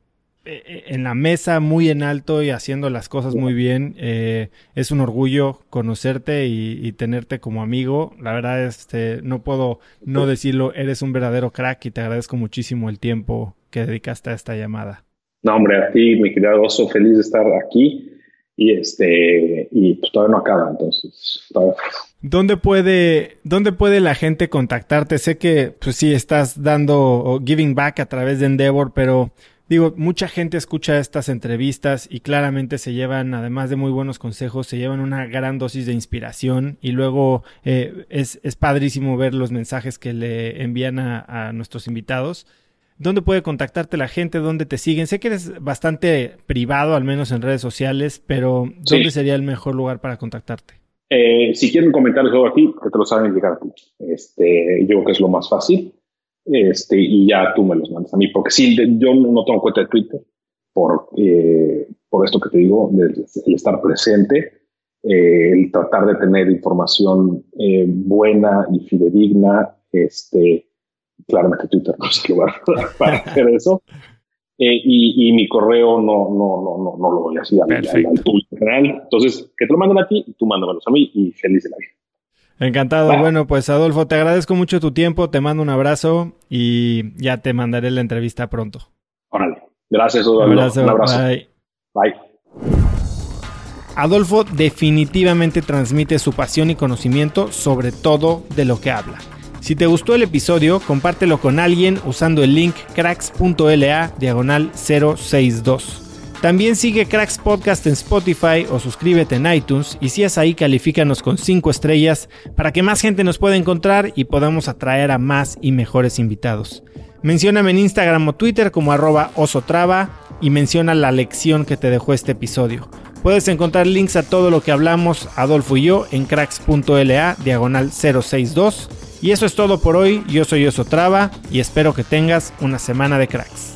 A: en la mesa muy en alto y haciendo las cosas muy bien. Eh, es un orgullo conocerte y, tenerte como amigo. La verdad, este, no puedo no decirlo, eres un verdadero crack y te agradezco muchísimo el tiempo que dedicaste a esta llamada.
B: No, hombre, a ti, mi querido Oso, feliz de estar aquí y este y pues todavía no acaba, entonces
A: ¿Dónde puede, ¿Dónde puede la gente contactarte? Sé que pues sí estás dando giving back a través de Endeavor, pero Digo, mucha gente escucha estas entrevistas y claramente se llevan, además de muy buenos consejos, se llevan una gran dosis de inspiración y luego eh, es, es, padrísimo ver los mensajes que le envían a, nuestros invitados. ¿Dónde puede contactarte la gente? ¿Dónde te siguen? Sé que eres bastante privado, al menos en redes sociales, pero ¿dónde sería el mejor lugar para contactarte?
B: Eh, si quieren comentar algo aquí, que te lo saben llegar a ti. Este, yo creo que es lo más fácil este, y ya tú me los mandas a mí, porque sí, yo no tengo cuenta de Twitter por, eh, por esto que te digo, el, estar presente, eh, el tratar de tener información eh, buena y fidedigna, este, claramente Twitter no es el lugar para hacer eso. y, y, mi correo no, no, no, no, no lo voy a decir al, al, público general. Entonces, que te lo manden a ti, tú mándamelos a mí y feliz de la vida.
A: Encantado. Bueno, pues Adolfo, te agradezco mucho tu tiempo, te mando un abrazo y ya te mandaré la entrevista pronto.
B: Órale. Gracias, Adolfo. Un abrazo. Un abrazo.
A: Bye.
B: Bye.
A: Adolfo definitivamente transmite su pasión y conocimiento sobre todo de lo que habla. Si te gustó el episodio, compártelo con alguien usando el link cracks.la diagonal 062. También sigue Cracks Podcast en Spotify o suscríbete en iTunes y si es ahí califícanos con 5 estrellas para que más gente nos pueda encontrar y podamos atraer a más y mejores invitados. Mencióname en Instagram o Twitter como arroba osotrava y menciona la lección que te dejó este episodio. Puedes encontrar links a todo lo que hablamos Adolfo y yo en cracks.la diagonal 062. Y eso es todo por hoy, yo soy Osotrava y espero que tengas una semana de cracks.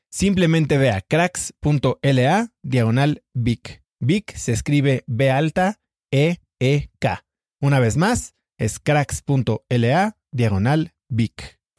A: Simplemente ve a cracks.la diagonal Vic. Vic se escribe B alta E E K. Una vez más, es cracks.la diagonal Vic.